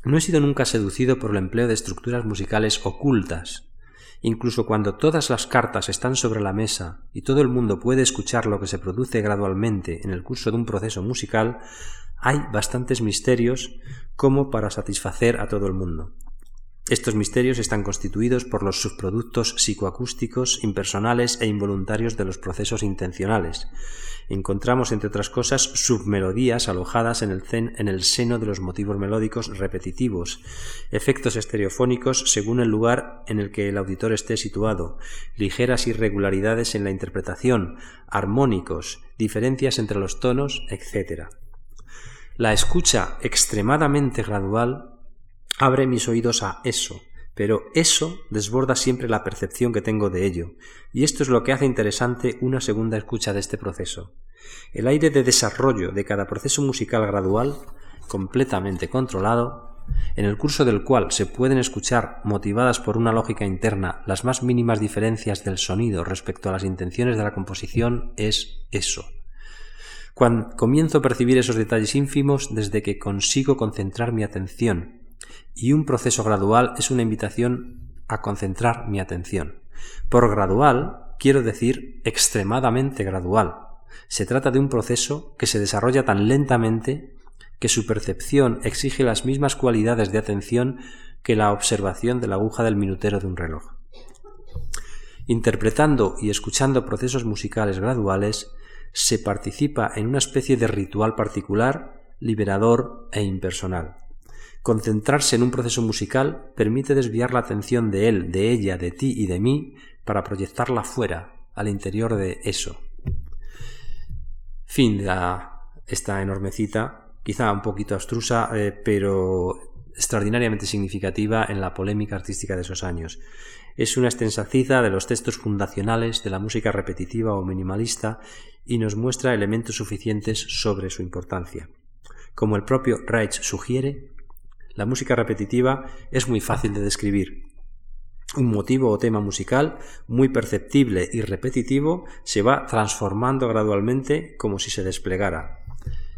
No he sido nunca seducido por el empleo de estructuras musicales ocultas, Incluso cuando todas las cartas están sobre la mesa y todo el mundo puede escuchar lo que se produce gradualmente en el curso de un proceso musical, hay bastantes misterios como para satisfacer a todo el mundo. Estos misterios están constituidos por los subproductos psicoacústicos impersonales e involuntarios de los procesos intencionales. Encontramos, entre otras cosas, submelodías alojadas en el, en el seno de los motivos melódicos repetitivos, efectos estereofónicos según el lugar en el que el auditor esté situado, ligeras irregularidades en la interpretación, armónicos, diferencias entre los tonos, etc. La escucha extremadamente gradual abre mis oídos a eso, pero eso desborda siempre la percepción que tengo de ello, y esto es lo que hace interesante una segunda escucha de este proceso. El aire de desarrollo de cada proceso musical gradual, completamente controlado, en el curso del cual se pueden escuchar, motivadas por una lógica interna, las más mínimas diferencias del sonido respecto a las intenciones de la composición, es eso. Cuando comienzo a percibir esos detalles ínfimos desde que consigo concentrar mi atención, y un proceso gradual es una invitación a concentrar mi atención. Por gradual quiero decir extremadamente gradual. Se trata de un proceso que se desarrolla tan lentamente que su percepción exige las mismas cualidades de atención que la observación de la aguja del minutero de un reloj. Interpretando y escuchando procesos musicales graduales, se participa en una especie de ritual particular, liberador e impersonal. Concentrarse en un proceso musical permite desviar la atención de él, de ella, de ti y de mí para proyectarla fuera, al interior de eso. Fin de esta enorme cita, quizá un poquito abstrusa, eh, pero extraordinariamente significativa en la polémica artística de esos años. Es una extensa cita de los textos fundacionales de la música repetitiva o minimalista y nos muestra elementos suficientes sobre su importancia. Como el propio Reich sugiere, la música repetitiva es muy fácil de describir. Un motivo o tema musical muy perceptible y repetitivo se va transformando gradualmente como si se desplegara.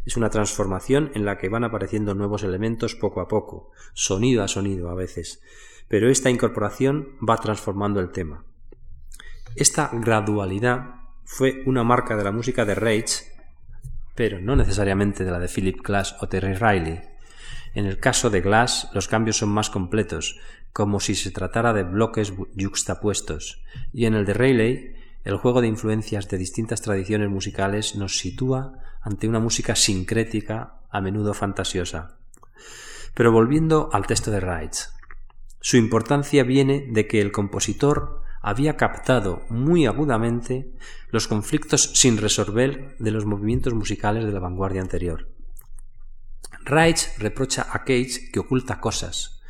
Es una transformación en la que van apareciendo nuevos elementos poco a poco, sonido a sonido a veces, pero esta incorporación va transformando el tema. Esta gradualidad fue una marca de la música de Reich, pero no necesariamente de la de Philip Glass o Terry Riley. En el caso de Glass, los cambios son más completos, como si se tratara de bloques yuxtapuestos, y en el de Rayleigh, el juego de influencias de distintas tradiciones musicales nos sitúa ante una música sincrética, a menudo fantasiosa. Pero volviendo al texto de Reitz, su importancia viene de que el compositor había captado muy agudamente los conflictos sin resolver de los movimientos musicales de la vanguardia anterior. Reich reprocha a Cage que oculta cosas.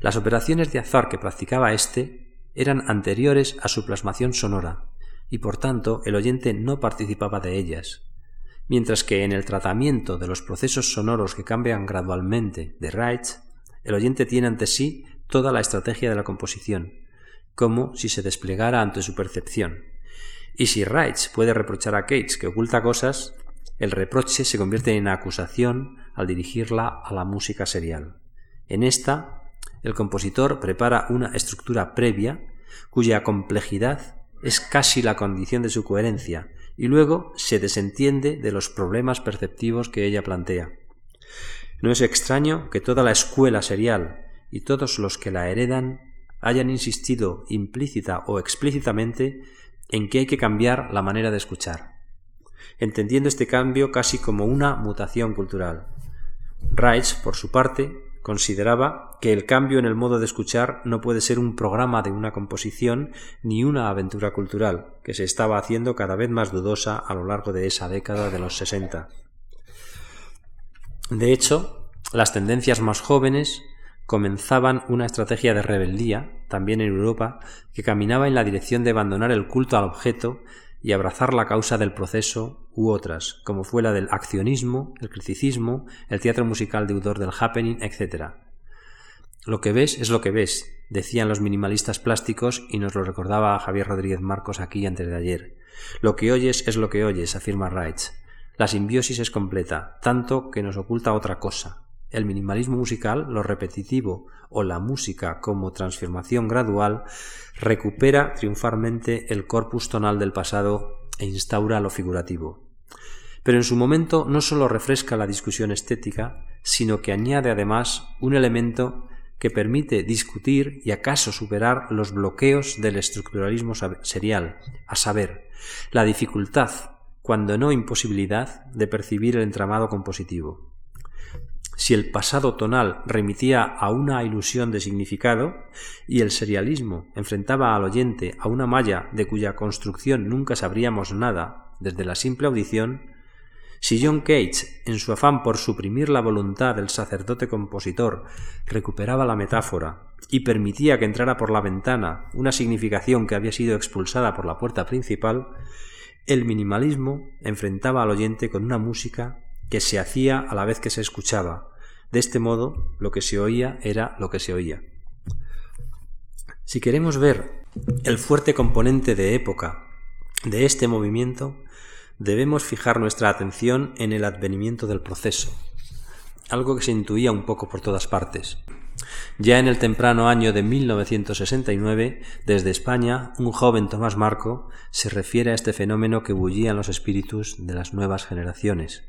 Las operaciones de azar que practicaba éste eran anteriores a su plasmación sonora, y por tanto el oyente no participaba de ellas, mientras que en el tratamiento de los procesos sonoros que cambian gradualmente de Reich, el oyente tiene ante sí toda la estrategia de la composición, como si se desplegara ante su percepción. Y si Reich puede reprochar a Cage que oculta cosas, el reproche se convierte en acusación al dirigirla a la música serial. En esta, el compositor prepara una estructura previa cuya complejidad es casi la condición de su coherencia, y luego se desentiende de los problemas perceptivos que ella plantea. No es extraño que toda la escuela serial y todos los que la heredan hayan insistido implícita o explícitamente en que hay que cambiar la manera de escuchar, entendiendo este cambio casi como una mutación cultural. Reich, por su parte, consideraba que el cambio en el modo de escuchar no puede ser un programa de una composición ni una aventura cultural, que se estaba haciendo cada vez más dudosa a lo largo de esa década de los sesenta. De hecho, las tendencias más jóvenes comenzaban una estrategia de rebeldía, también en Europa, que caminaba en la dirección de abandonar el culto al objeto y abrazar la causa del proceso u otras, como fue la del accionismo, el criticismo, el teatro musical deudor del happening, etc. Lo que ves es lo que ves, decían los minimalistas plásticos y nos lo recordaba Javier Rodríguez Marcos aquí antes de ayer. Lo que oyes es lo que oyes, afirma Reich. La simbiosis es completa, tanto que nos oculta otra cosa, el minimalismo musical, lo repetitivo o la música como transformación gradual, recupera triunfalmente el corpus tonal del pasado e instaura lo figurativo. Pero en su momento no sólo refresca la discusión estética, sino que añade además un elemento que permite discutir y acaso superar los bloqueos del estructuralismo serial, a saber, la dificultad, cuando no imposibilidad, de percibir el entramado compositivo. Si el pasado tonal remitía a una ilusión de significado y el serialismo enfrentaba al oyente a una malla de cuya construcción nunca sabríamos nada desde la simple audición, si John Cage, en su afán por suprimir la voluntad del sacerdote compositor, recuperaba la metáfora y permitía que entrara por la ventana una significación que había sido expulsada por la puerta principal, el minimalismo enfrentaba al oyente con una música que se hacía a la vez que se escuchaba. De este modo, lo que se oía era lo que se oía. Si queremos ver el fuerte componente de época de este movimiento, debemos fijar nuestra atención en el advenimiento del proceso, algo que se intuía un poco por todas partes. Ya en el temprano año de 1969, desde España, un joven Tomás Marco se refiere a este fenómeno que bullía en los espíritus de las nuevas generaciones,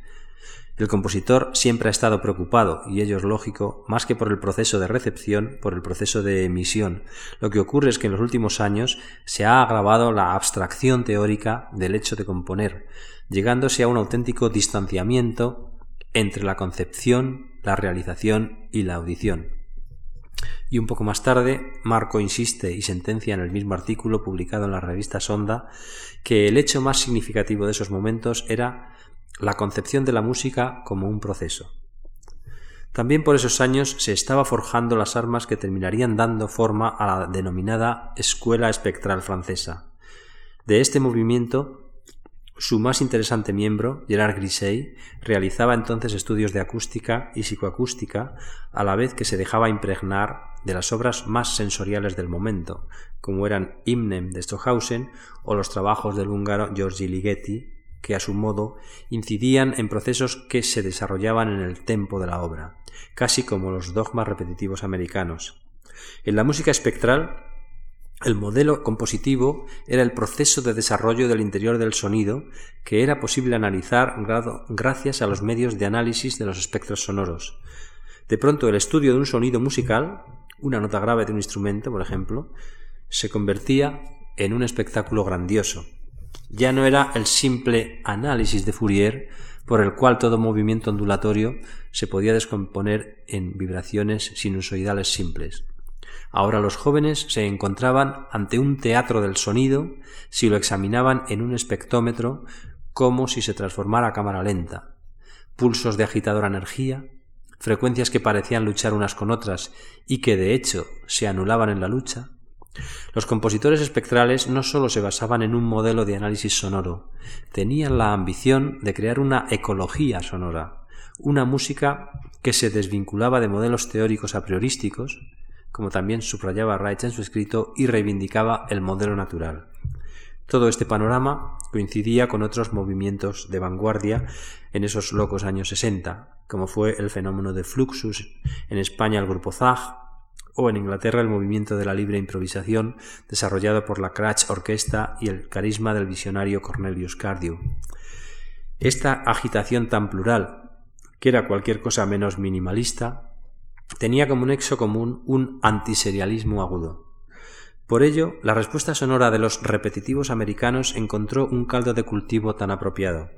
el compositor siempre ha estado preocupado, y ello es lógico, más que por el proceso de recepción, por el proceso de emisión. Lo que ocurre es que en los últimos años se ha agravado la abstracción teórica del hecho de componer, llegándose a un auténtico distanciamiento entre la concepción, la realización y la audición. Y un poco más tarde, Marco insiste y sentencia en el mismo artículo publicado en la revista Sonda que el hecho más significativo de esos momentos era la concepción de la música como un proceso. También por esos años se estaba forjando las armas que terminarían dando forma a la denominada Escuela Espectral Francesa. De este movimiento, su más interesante miembro, Gerard Grisey, realizaba entonces estudios de acústica y psicoacústica, a la vez que se dejaba impregnar de las obras más sensoriales del momento, como eran Hymnem de Stockhausen o los trabajos del húngaro Giorgi Ligeti que a su modo incidían en procesos que se desarrollaban en el tempo de la obra, casi como los dogmas repetitivos americanos. En la música espectral, el modelo compositivo era el proceso de desarrollo del interior del sonido que era posible analizar gracias a los medios de análisis de los espectros sonoros. De pronto el estudio de un sonido musical, una nota grave de un instrumento, por ejemplo, se convertía en un espectáculo grandioso, ya no era el simple análisis de Fourier por el cual todo movimiento ondulatorio se podía descomponer en vibraciones sinusoidales simples. Ahora los jóvenes se encontraban ante un teatro del sonido si lo examinaban en un espectómetro como si se transformara a cámara lenta. Pulsos de agitadora energía, frecuencias que parecían luchar unas con otras y que de hecho se anulaban en la lucha, los compositores espectrales no sólo se basaban en un modelo de análisis sonoro, tenían la ambición de crear una ecología sonora, una música que se desvinculaba de modelos teóricos a priorísticos, como también subrayaba Reich en su escrito, y reivindicaba el modelo natural. Todo este panorama coincidía con otros movimientos de vanguardia en esos locos años 60, como fue el fenómeno de Fluxus, en España el grupo Zag, o en Inglaterra el movimiento de la libre improvisación desarrollado por la Cratch Orquesta y el carisma del visionario Cornelius Cardew. Esta agitación tan plural, que era cualquier cosa menos minimalista, tenía como nexo común un antiserialismo agudo. Por ello, la respuesta sonora de los repetitivos americanos encontró un caldo de cultivo tan apropiado.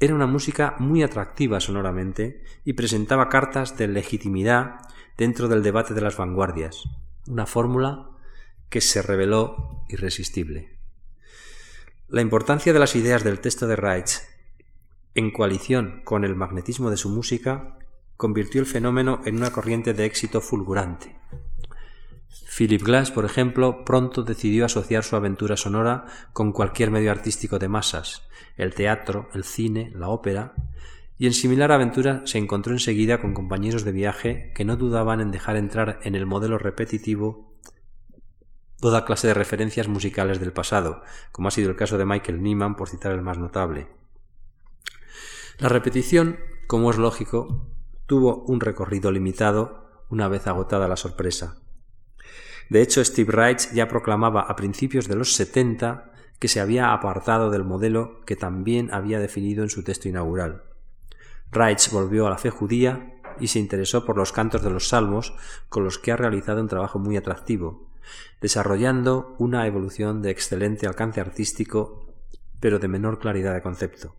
Era una música muy atractiva sonoramente y presentaba cartas de legitimidad dentro del debate de las vanguardias, una fórmula que se reveló irresistible. La importancia de las ideas del texto de Reich, en coalición con el magnetismo de su música, convirtió el fenómeno en una corriente de éxito fulgurante. Philip Glass, por ejemplo, pronto decidió asociar su aventura sonora con cualquier medio artístico de masas, el teatro, el cine, la ópera, y en similar aventura se encontró enseguida con compañeros de viaje que no dudaban en dejar entrar en el modelo repetitivo toda clase de referencias musicales del pasado, como ha sido el caso de Michael Nyman, por citar el más notable. La repetición, como es lógico, tuvo un recorrido limitado una vez agotada la sorpresa. De hecho, Steve Reich ya proclamaba a principios de los 70 que se había apartado del modelo que también había definido en su texto inaugural. Reich volvió a la fe judía y se interesó por los cantos de los salmos, con los que ha realizado un trabajo muy atractivo, desarrollando una evolución de excelente alcance artístico, pero de menor claridad de concepto.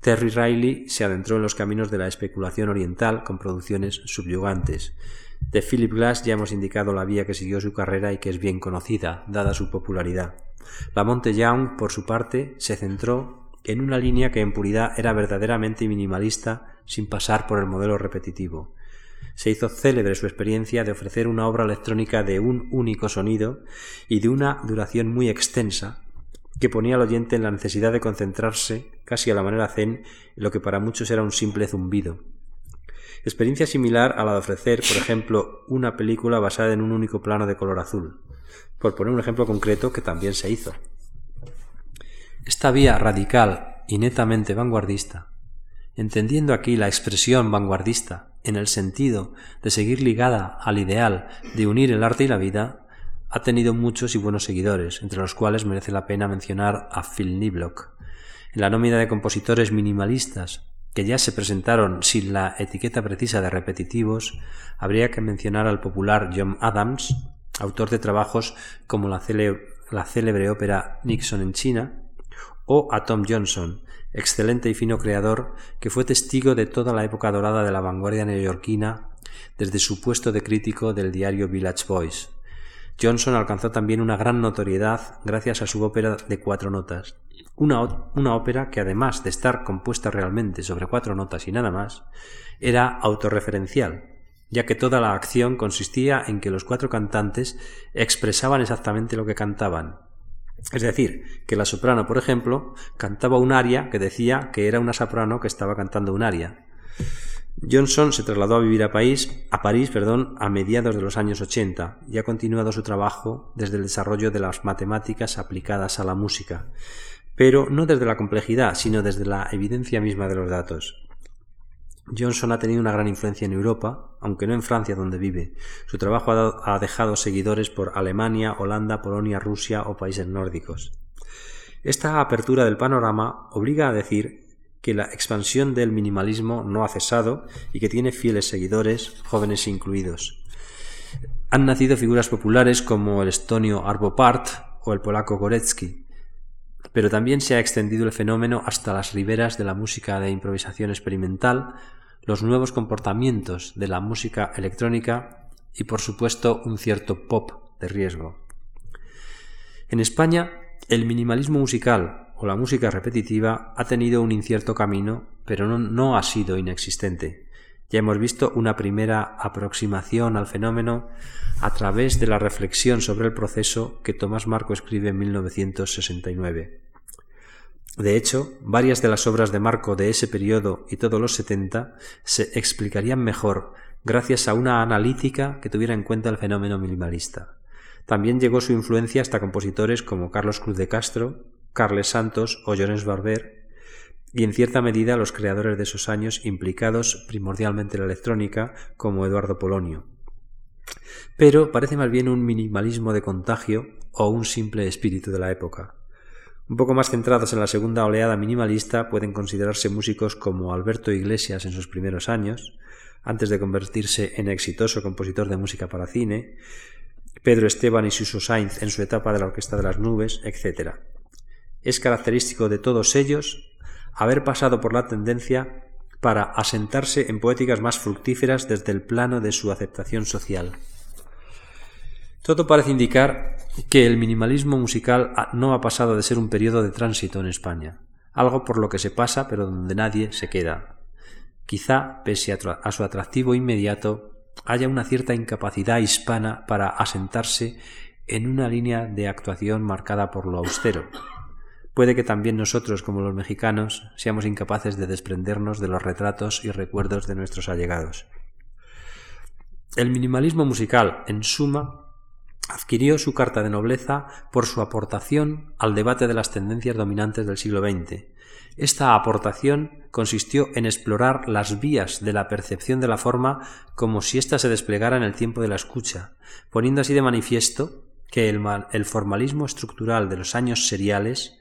Terry Riley se adentró en los caminos de la especulación oriental con producciones subyugantes. De Philip Glass ya hemos indicado la vía que siguió su carrera y que es bien conocida, dada su popularidad. La Young, por su parte, se centró en una línea que en puridad era verdaderamente minimalista sin pasar por el modelo repetitivo. Se hizo célebre su experiencia de ofrecer una obra electrónica de un único sonido y de una duración muy extensa, que ponía al oyente en la necesidad de concentrarse, casi a la manera zen, en lo que para muchos era un simple zumbido. Experiencia similar a la de ofrecer, por ejemplo, una película basada en un único plano de color azul, por poner un ejemplo concreto que también se hizo. Esta vía radical y netamente vanguardista, entendiendo aquí la expresión vanguardista en el sentido de seguir ligada al ideal de unir el arte y la vida, ha tenido muchos y buenos seguidores, entre los cuales merece la pena mencionar a Phil Niblock. En la nómina de compositores minimalistas que ya se presentaron sin la etiqueta precisa de repetitivos, habría que mencionar al popular John Adams, autor de trabajos como la, la célebre ópera Nixon en China, o a Tom Johnson, excelente y fino creador que fue testigo de toda la época dorada de la vanguardia neoyorquina desde su puesto de crítico del diario Village Voice. Johnson alcanzó también una gran notoriedad gracias a su ópera de cuatro notas, una, una, ópera que además de estar compuesta realmente sobre cuatro notas y nada más, era autorreferencial, ya que toda la acción consistía en que los cuatro cantantes expresaban exactamente lo que cantaban, es decir, que la soprano, por ejemplo, cantaba un aria que decía que era una soprano que estaba cantando un aria. Johnson se trasladó a vivir a, a París perdón, a mediados de los años 80 y ha continuado su trabajo desde el desarrollo de las matemáticas aplicadas a la música, pero no desde la complejidad, sino desde la evidencia misma de los datos. Johnson ha tenido una gran influencia en Europa, aunque no en Francia donde vive. Su trabajo ha dejado seguidores por Alemania, Holanda, Polonia, Rusia o países nórdicos. Esta apertura del panorama obliga a decir que la expansión del minimalismo no ha cesado y que tiene fieles seguidores, jóvenes incluidos. Han nacido figuras populares como el estonio Arvo Part o el polaco Gorecki, pero también se ha extendido el fenómeno hasta las riberas de la música de improvisación experimental, los nuevos comportamientos de la música electrónica y por supuesto un cierto pop de riesgo. En España, el minimalismo musical o la música repetitiva ha tenido un incierto camino, pero no, ha sido inexistente. Ya hemos visto una primera aproximación al fenómeno a través de la reflexión sobre el proceso que Tomás Marco escribe en 1969. De hecho, varias de las obras de Marco de ese periodo y todos los setenta se explicarían mejor gracias a una analítica que tuviera en cuenta el fenómeno minimalista. También llegó su influencia hasta compositores como Carlos Cruz de Castro, Carles Santos o Llorens Barber, y en cierta medida los creadores de esos años implicados primordialmente en la electrónica, como Eduardo Polonio. Pero parece más bien un minimalismo de contagio o un simple espíritu de la época. Un poco más centrados en la segunda oleada minimalista pueden considerarse músicos como Alberto Iglesias en sus primeros años, antes de convertirse en exitoso compositor de música para cine, Pedro Esteban y Suso Sainz en su etapa de la Orquesta de las Nubes, etc. Es característico de todos ellos haber pasado por la tendencia para asentarse en poéticas más fructíferas desde el plano de su aceptación social. Todo parece indicar que el minimalismo musical no ha pasado de ser un periodo de tránsito en España, algo por lo que se pasa pero donde nadie se queda. Quizá, pese a, su atractivo inmediato, haya una cierta incapacidad hispana para asentarse en una línea de actuación marcada por lo austero. Puede que también nosotros, como los mexicanos, seamos incapaces de desprendernos de los retratos y recuerdos de nuestros allegados. El minimalismo musical, en suma, adquirió su carta de nobleza por su aportación al debate de las tendencias dominantes del siglo XX. Esta aportación consistió en explorar las vías de la percepción de la forma como si ésta se desplegara en el tiempo de la escucha, poniendo así de manifiesto que el, el formalismo estructural de los años seriales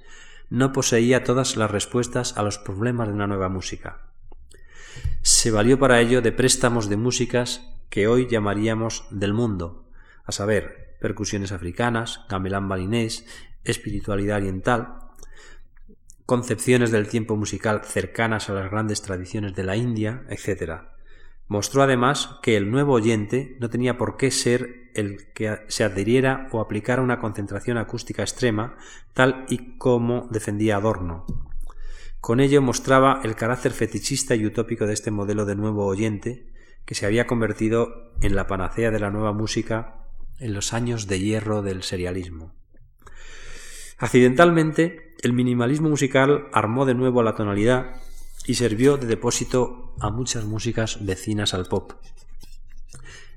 no poseía todas las respuestas a los problemas de una nueva música. Se valió para ello de préstamos de músicas que hoy llamaríamos del mundo, a saber, percusiones africanas, gamelán balinés, espiritualidad oriental, concepciones del tiempo musical cercanas a las grandes tradiciones de la India, etc. Mostró además que el nuevo oyente no tenía por qué ser el que se adhiriera o aplicara una concentración acústica extrema, tal y como defendía Adorno. Con ello mostraba el carácter fetichista y utópico de este modelo de nuevo oyente, que se había convertido en la panacea de la nueva música en los años de hierro del serialismo. Accidentalmente, el minimalismo musical armó de nuevo la tonalidad y sirvió de depósito a muchas músicas vecinas al pop.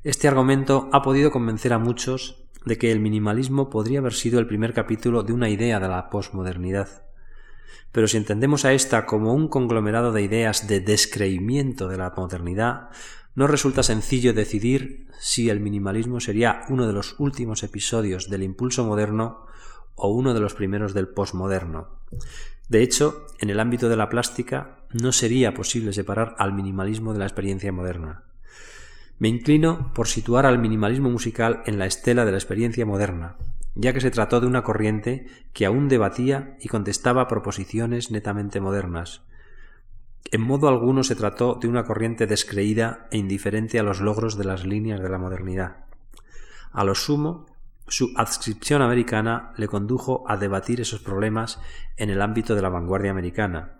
Este argumento ha podido convencer a muchos de que el minimalismo podría haber sido el primer capítulo de una idea de la posmodernidad. Pero si entendemos a esta como un conglomerado de ideas de descreimiento de la modernidad, no resulta sencillo decidir si el minimalismo sería uno de los últimos episodios del impulso moderno o uno de los primeros del posmoderno. De hecho, en el ámbito de la plástica no sería posible separar al minimalismo de la experiencia moderna. Me inclino por situar al minimalismo musical en la estela de la experiencia moderna, ya que se trató de una corriente que aún debatía y contestaba proposiciones netamente modernas, en modo alguno se trató de una corriente descreída e indiferente a los logros de las líneas de la modernidad. A lo sumo, su adscripción americana le condujo a debatir esos problemas en el ámbito de la vanguardia americana,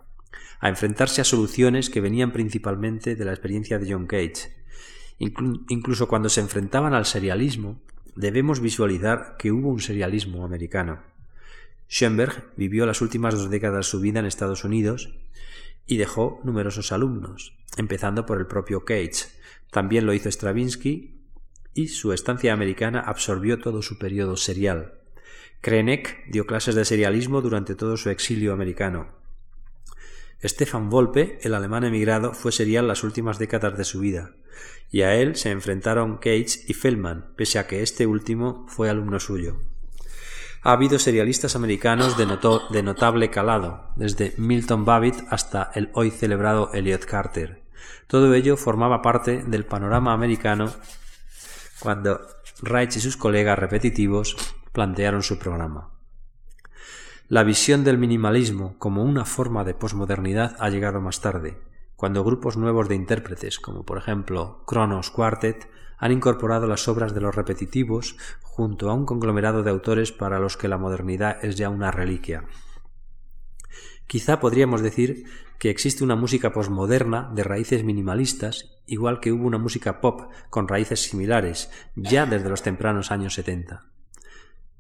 a enfrentarse a soluciones que venían principalmente de la experiencia de John Cage. incluso cuando se enfrentaban al serialismo, debemos visualizar que hubo un serialismo americano. Schoenberg vivió las últimas dos décadas de su vida en Estados Unidos y dejó numerosos alumnos, empezando por el propio Cage. También lo hizo Stravinsky y su estancia americana absorbió todo su periodo serial. Krenek dio clases de serialismo durante todo su exilio americano. Stefan Volpe, el alemán emigrado, fue serial las últimas décadas de su vida, y a él se enfrentaron Cage y Feldman, pese a que este último fue alumno suyo ha habido serialistas americanos de, de, notable calado, desde Milton Babbitt hasta el hoy celebrado Elliot Carter. Todo ello formaba parte del panorama americano cuando Reich y sus colegas repetitivos plantearon su programa. La visión del minimalismo como una forma de posmodernidad ha llegado más tarde, cuando grupos nuevos de intérpretes, como por ejemplo Kronos Quartet, han incorporado las obras de los repetitivos junto a un conglomerado de autores para los que la modernidad es ya una reliquia. Quizá podríamos decir que existe una música posmoderna de raíces minimalistas, igual que hubo una música pop con raíces similares, ya desde los tempranos años 70.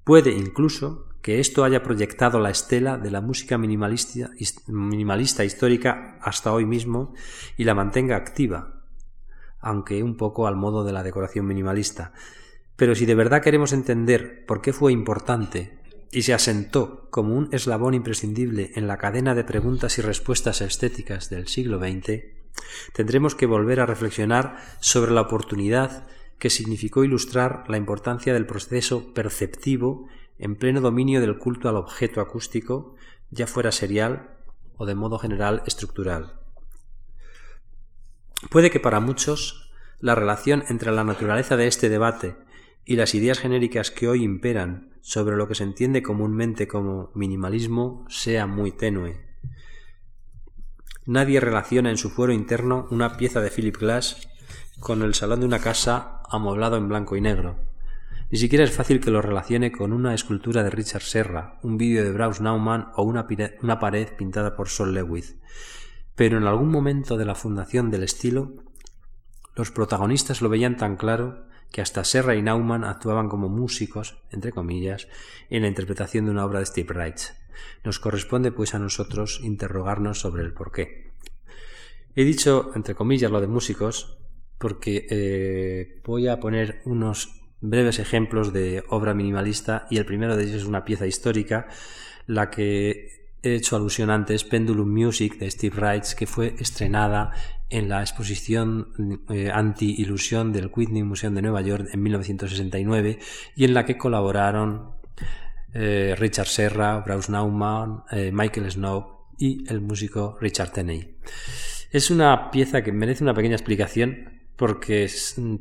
Puede incluso que esto haya proyectado la estela de la música minimalista, minimalista histórica hasta hoy mismo y la mantenga activa, aunque un poco al modo de la decoración minimalista. Pero si de verdad queremos entender por qué fue importante y se asentó como un eslabón imprescindible en la cadena de preguntas y respuestas estéticas del siglo XX, tendremos que volver a reflexionar sobre la oportunidad que significó ilustrar la importancia del proceso perceptivo en pleno dominio del culto al objeto acústico, ya fuera serial o de modo general estructural. Puede que para muchos la relación entre la naturaleza de este debate y las ideas genéricas que hoy imperan sobre lo que se entiende comúnmente como minimalismo sea muy tenue. Nadie relaciona en su fuero interno una pieza de Philip Glass con el salón de una casa amoblado en blanco y negro. Ni siquiera es fácil que lo relacione con una escultura de Richard Serra, un vídeo de Braus Naumann o una, una pared pintada por Sol Lewis. Pero en algún momento de la fundación del estilo, los protagonistas lo veían tan claro que hasta Serra y Naumann actuaban como músicos, entre comillas, en la interpretación de una obra de Steve Reich. Nos corresponde, pues, a nosotros interrogarnos sobre el porqué. He dicho, entre comillas, lo de músicos, porque eh, voy a poner unos breves ejemplos de obra minimalista y el primero de ellos es una pieza histórica, la que he hecho alusión antes, Pendulum Music de Steve Reich, que fue estrenada en la exposición eh, anti-ilusión del Whitney Museum de Nueva York en 1969 y en la que colaboraron eh, Richard Serra, Braus Naumann, eh, Michael Snow y el músico Richard Tenney. Es una pieza que merece una pequeña explicación porque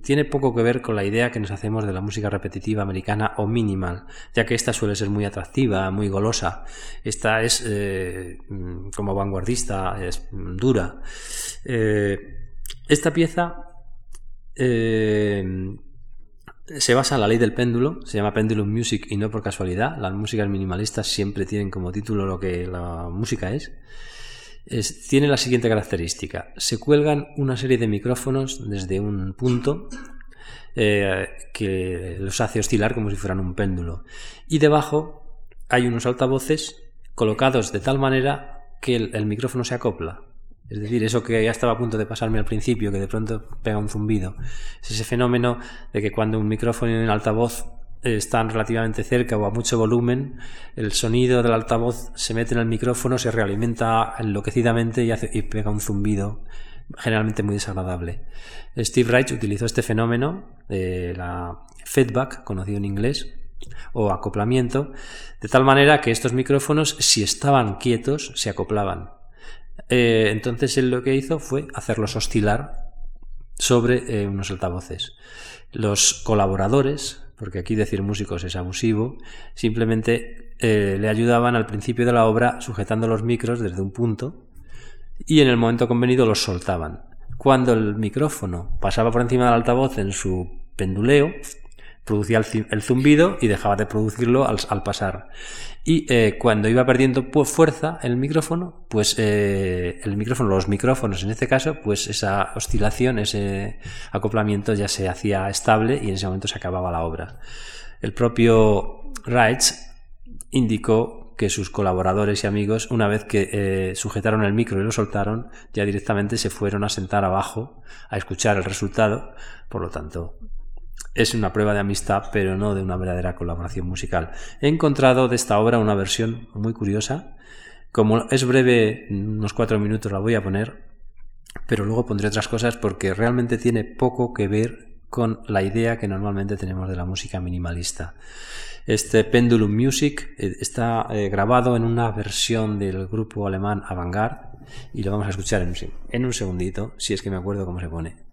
tiene poco que ver con la idea que nos hacemos de la música repetitiva americana o minimal, ya que esta suele ser muy atractiva, muy golosa. Esta es eh, mm, como vanguardista, es dura. Eh, esta pieza eh, se basa en la ley del péndulo, se llama Pendulum Music y no por casualidad. Las músicas minimalistas siempre tienen como título lo que la música es tiene la siguiente característica. Se cuelgan una serie de micrófonos desde un punto eh, que los hace oscilar como si fueran un péndulo. Y debajo hay unos altavoces colocados de tal manera que el, micrófono se acopla. Es decir, eso que ya estaba a punto de pasarme al principio, que de pronto pega un zumbido. Es ese fenómeno de que cuando un micrófono un altavoz están relativamente cerca o a mucho volumen, el sonido del altavoz se mete en el micrófono, se realimenta enloquecidamente y, pega un zumbido generalmente muy desagradable. Steve Reich utilizó este fenómeno de la feedback, conocido en inglés, o acoplamiento, de tal manera que estos micrófonos, si estaban quietos, se acoplaban. Eh, entonces él lo que hizo fue hacerlos oscilar sobre eh, unos altavoces. Los colaboradores, porque aquí decir músicos es abusivo, simplemente eh, le ayudaban al principio de la obra sujetando los micros desde un punto y en el momento convenido los soltaban. Cuando el micrófono pasaba por encima del altavoz en su penduleo, producía el, zumbido y dejaba de producirlo al, pasar. Y eh, cuando iba perdiendo fuerza el micrófono, pues eh, el micrófono, los micrófonos en este caso, pues esa oscilación, ese acoplamiento ya se hacía estable y en ese momento se acababa la obra. El propio Reich indicó que sus colaboradores y amigos, una vez que eh, sujetaron el micro y lo soltaron, ya directamente se fueron a sentar abajo a escuchar el resultado. Por lo tanto, es una prueba de amistad, pero no de una verdadera colaboración musical. He encontrado de esta obra una versión muy curiosa. Como es breve, unos cuatro minutos la voy a poner, pero luego pondré otras cosas porque realmente tiene poco que ver con la idea que normalmente tenemos de la música minimalista. Este Pendulum Music eh, está eh, grabado en una versión del grupo alemán Avantgarde y lo vamos a escuchar en un segundito, si es que me acuerdo cómo se pone.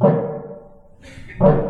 Thank you.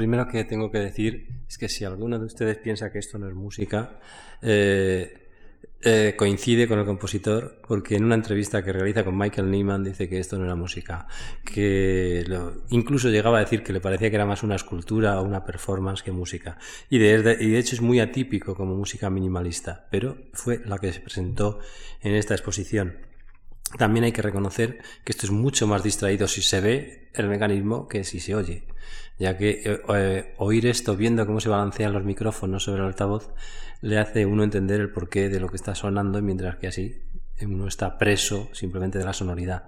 Primero que tengo que decir es que si alguno de ustedes piensa que esto no es música, eh, eh, coincide con el compositor porque en una entrevista que realiza con Michael Nyman dice que esto no era música, que incluso llegaba a decir que le parecía que era más una escultura o una performance que música. Y de hecho es muy atípico como música minimalista, pero fue la que se presentó en esta exposición. También hay que reconocer que esto es mucho más distraído si se ve el mecanismo que si se oye, ya que eh, eh, oír esto viendo cómo se balancean los micrófonos sobre el altavoz le hace uno entender el porqué de lo que está sonando, mientras que así uno está preso simplemente de la sonoridad.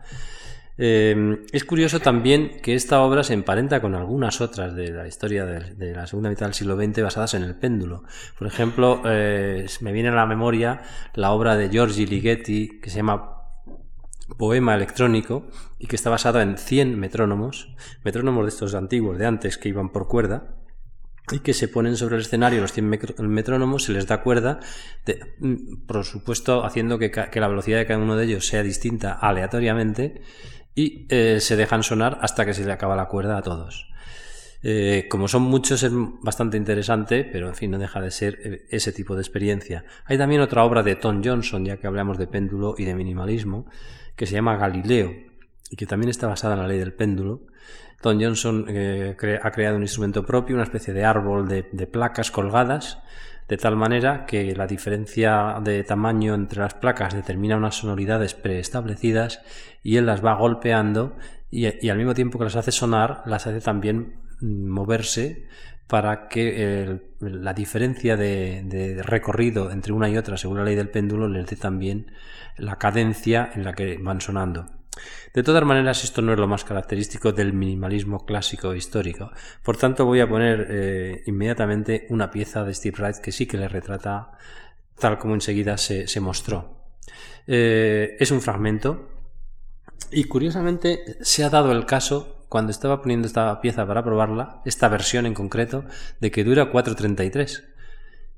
Eh, es curioso también que esta obra se emparenta con algunas otras de la historia de, la segunda mitad del siglo XX basadas en el péndulo. Por ejemplo, me viene a la memoria la obra de Giorgi Ligeti que se llama poema electrónico y que está basado en 100 metrónomos, metrónomos de estos antiguos, de antes, que iban por cuerda, y que se ponen sobre el escenario los 100 metrónomos, se les da cuerda, mm, por supuesto haciendo que, la velocidad de cada uno de ellos sea distinta aleatoriamente, y eh, se dejan sonar hasta que se le acaba la cuerda a todos. Eh, como son muchos es bastante interesante, pero en fin, no deja de ser eh, ese tipo de experiencia. Hay también otra obra de Tom Johnson, ya que hablamos de péndulo y de minimalismo, que se llama Galileo y que también está basada en la ley del péndulo. Tom Johnson eh, ha creado un instrumento propio, una especie de árbol de, placas colgadas, de tal manera que la diferencia de tamaño entre las placas determina unas sonoridades preestablecidas y él las va golpeando y, al mismo tiempo que las hace sonar, las hace también mm, moverse para que la diferencia de, recorrido entre una y otra, según la ley del péndulo, les dé también la cadencia en la que van sonando. De todas maneras, esto no es lo más característico del minimalismo clásico histórico. Por tanto, voy a poner eh, inmediatamente una pieza de Steve Wright que sí que le retrata tal como enseguida se, mostró. Eh, es un fragmento y curiosamente se ha dado el caso, cuando estaba poniendo esta pieza para probarla, esta versión en concreto, de que dura 4.33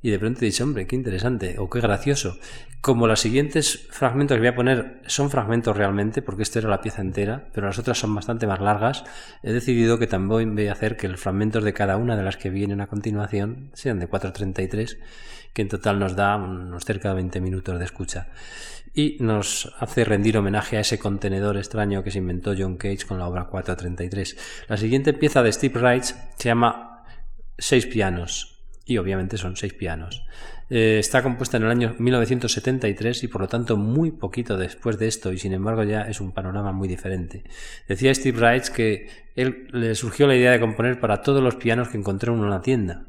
y de pronto dices, hombre, qué interesante o qué gracioso. Como los siguientes fragmentos que voy a poner son fragmentos realmente, porque esto era la pieza entera, pero las otras son bastante más largas, he decidido que también voy a hacer que los fragmentos de cada una de las que vienen a continuación sean de 4.33, que en total nos da unos cerca de 20 minutos de escucha. Y nos hace rendir homenaje a ese contenedor extraño que se inventó John Cage con la obra 433. La siguiente pieza de Steve Wright se llama Seis pianos y obviamente son seis pianos. Eh, está compuesta en el año 1973 y por lo tanto muy poquito después de esto y sin embargo ya es un panorama muy diferente. Decía Steve Wright que él le surgió la idea de componer para todos los pianos que encontró en una tienda.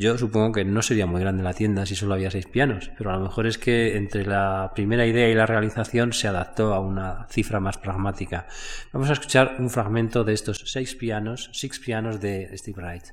Yo supongo que no sería muy grande la tienda si solo había seis pianos, pero a lo mejor es que entre la primera idea y la realización se adaptó a una cifra más pragmática. Vamos a escuchar un fragmento de estos seis pianos, six pianos de Steve Wright.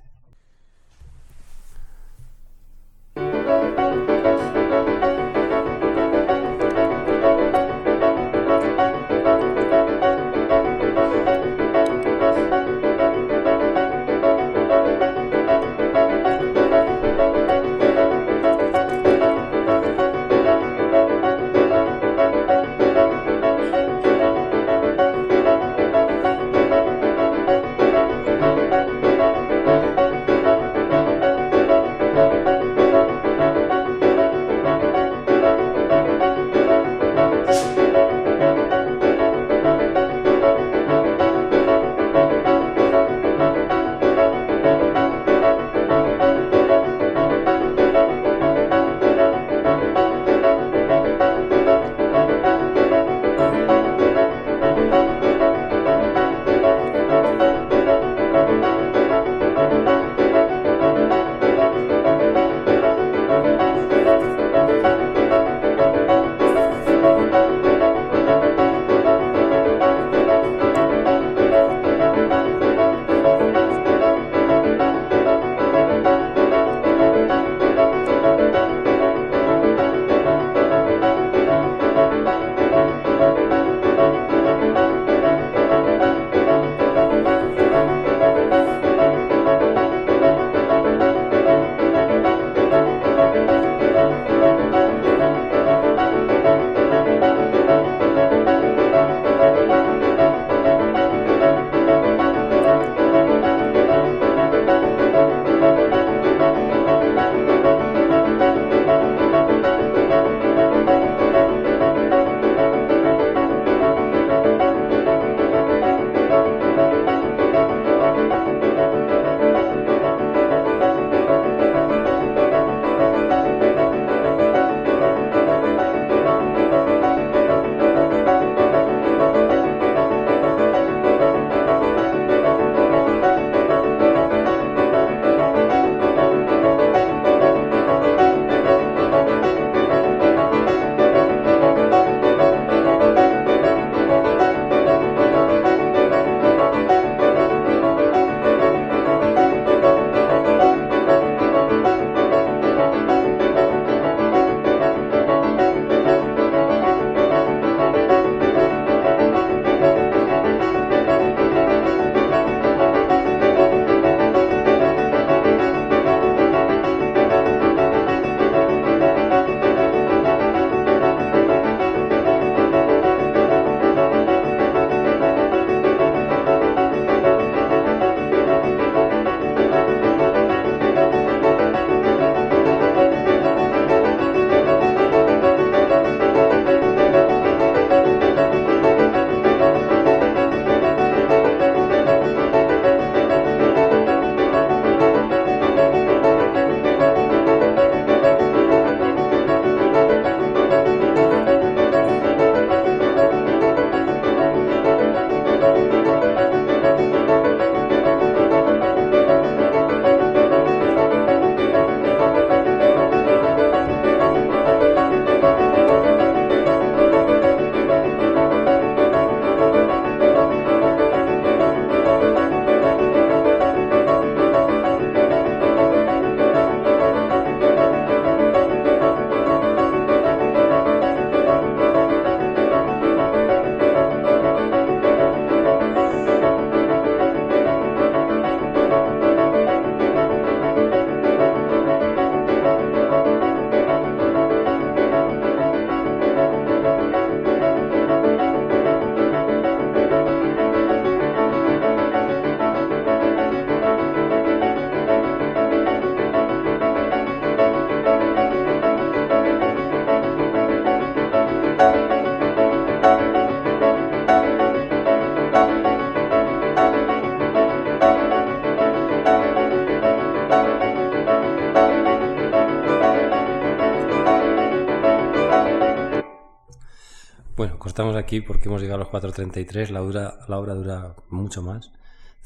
Aquí porque hemos llegado a los 4.33, la, la obra dura mucho más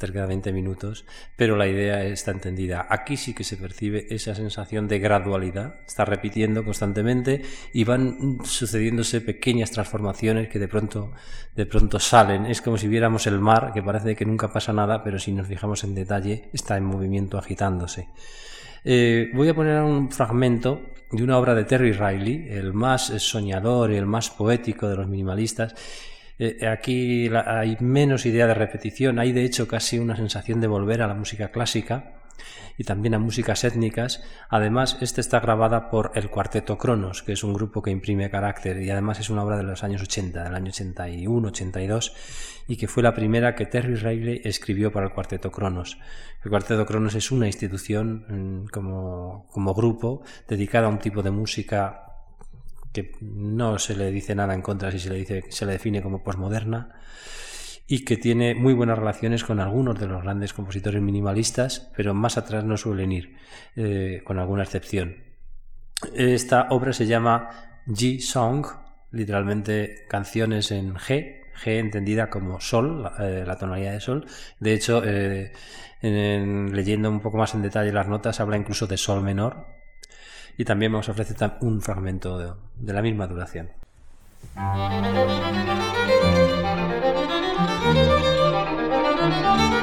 cerca de 20 minutos, pero la idea está entendida. Aquí sí que se percibe esa sensación de gradualidad, está repitiendo constantemente y van sucediéndose pequeñas transformaciones que de pronto, de pronto salen. Es como si viéramos el mar, que parece que nunca pasa nada, pero si nos fijamos en detalle, está en movimiento agitándose. Eh, voy a poner un fragmento de una obra de Terry Riley, el más soñador y el más poético de los minimalistas, eh, aquí hay menos idea de repetición, hay de hecho casi una sensación de volver a la música clásica y también a músicas étnicas. Además, esta está grabada por el Cuarteto Cronos, que es un grupo que imprime carácter y además es una obra de los años 80, del año 81, 82, y que fue la primera que Terry Riley escribió para el Cuarteto Cronos. El Cuarteto Cronos es una institución mm, como, como grupo dedicada a un tipo de música que no se le dice nada en contra si se le, dice, se le define como posmoderna y que tiene muy buenas relaciones con algunos de los grandes compositores minimalistas, pero más atrás no suelen ir, eh, con alguna excepción. Esta obra se llama G-Song, literalmente canciones en G, G entendida como sol, la, eh, tonalidad de sol. De hecho, eh, leyendo un poco más en detalle las notas, habla incluso de sol menor, y también vamos a ofrecer un fragmento de la misma duración. Música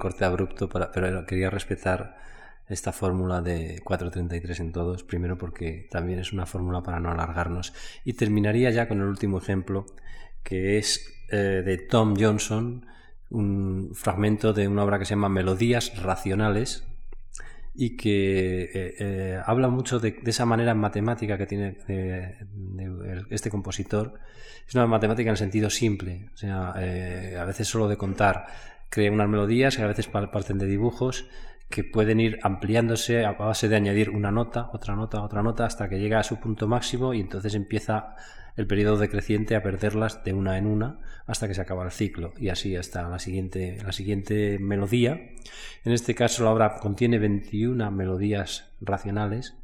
corte abrupto, pero quería respetar esta fórmula de 4.33 en todos, primero porque también es una fórmula para no alargarnos. Y terminaría ya con el último ejemplo, que es eh, de Tom Johnson, un fragmento de una obra que se llama Melodías Racionales, y que eh, eh, habla mucho de, esa manera matemática que tiene este compositor. Es una matemática en sentido simple, o sea, a veces solo de contar crea unas melodías que a veces parten de dibujos que pueden ir ampliándose a base de añadir una nota, otra nota, otra nota, hasta que llega a su punto máximo y entonces empieza el periodo decreciente a perderlas de una en una hasta que se acaba el ciclo y así hasta la siguiente, la siguiente melodía. En este caso la obra contiene 21 melodías racionales,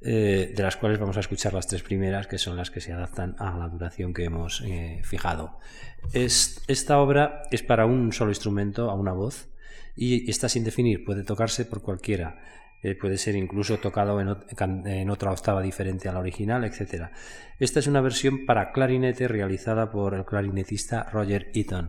eh, de las cuales vamos a escuchar las tres primeras, que son las que se adaptan a la duración que hemos eh, fijado. esta obra es para un solo instrumento, a una voz, y está sin definir, puede tocarse por cualquiera. Eh, puede ser incluso tocado en, otra octava diferente a la original, etc. Esta es una versión para clarinete realizada por el clarinetista Roger Eaton.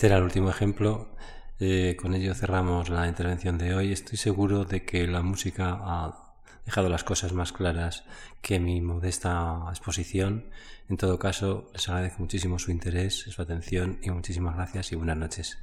Este era el último ejemplo. Eh, con ello cerramos la intervención de hoy. Estoy seguro de que la música ha dejado las cosas más claras que mi modesta exposición. En todo caso, les agradezco muchísimo su interés, su atención y muchísimas gracias y buenas noches.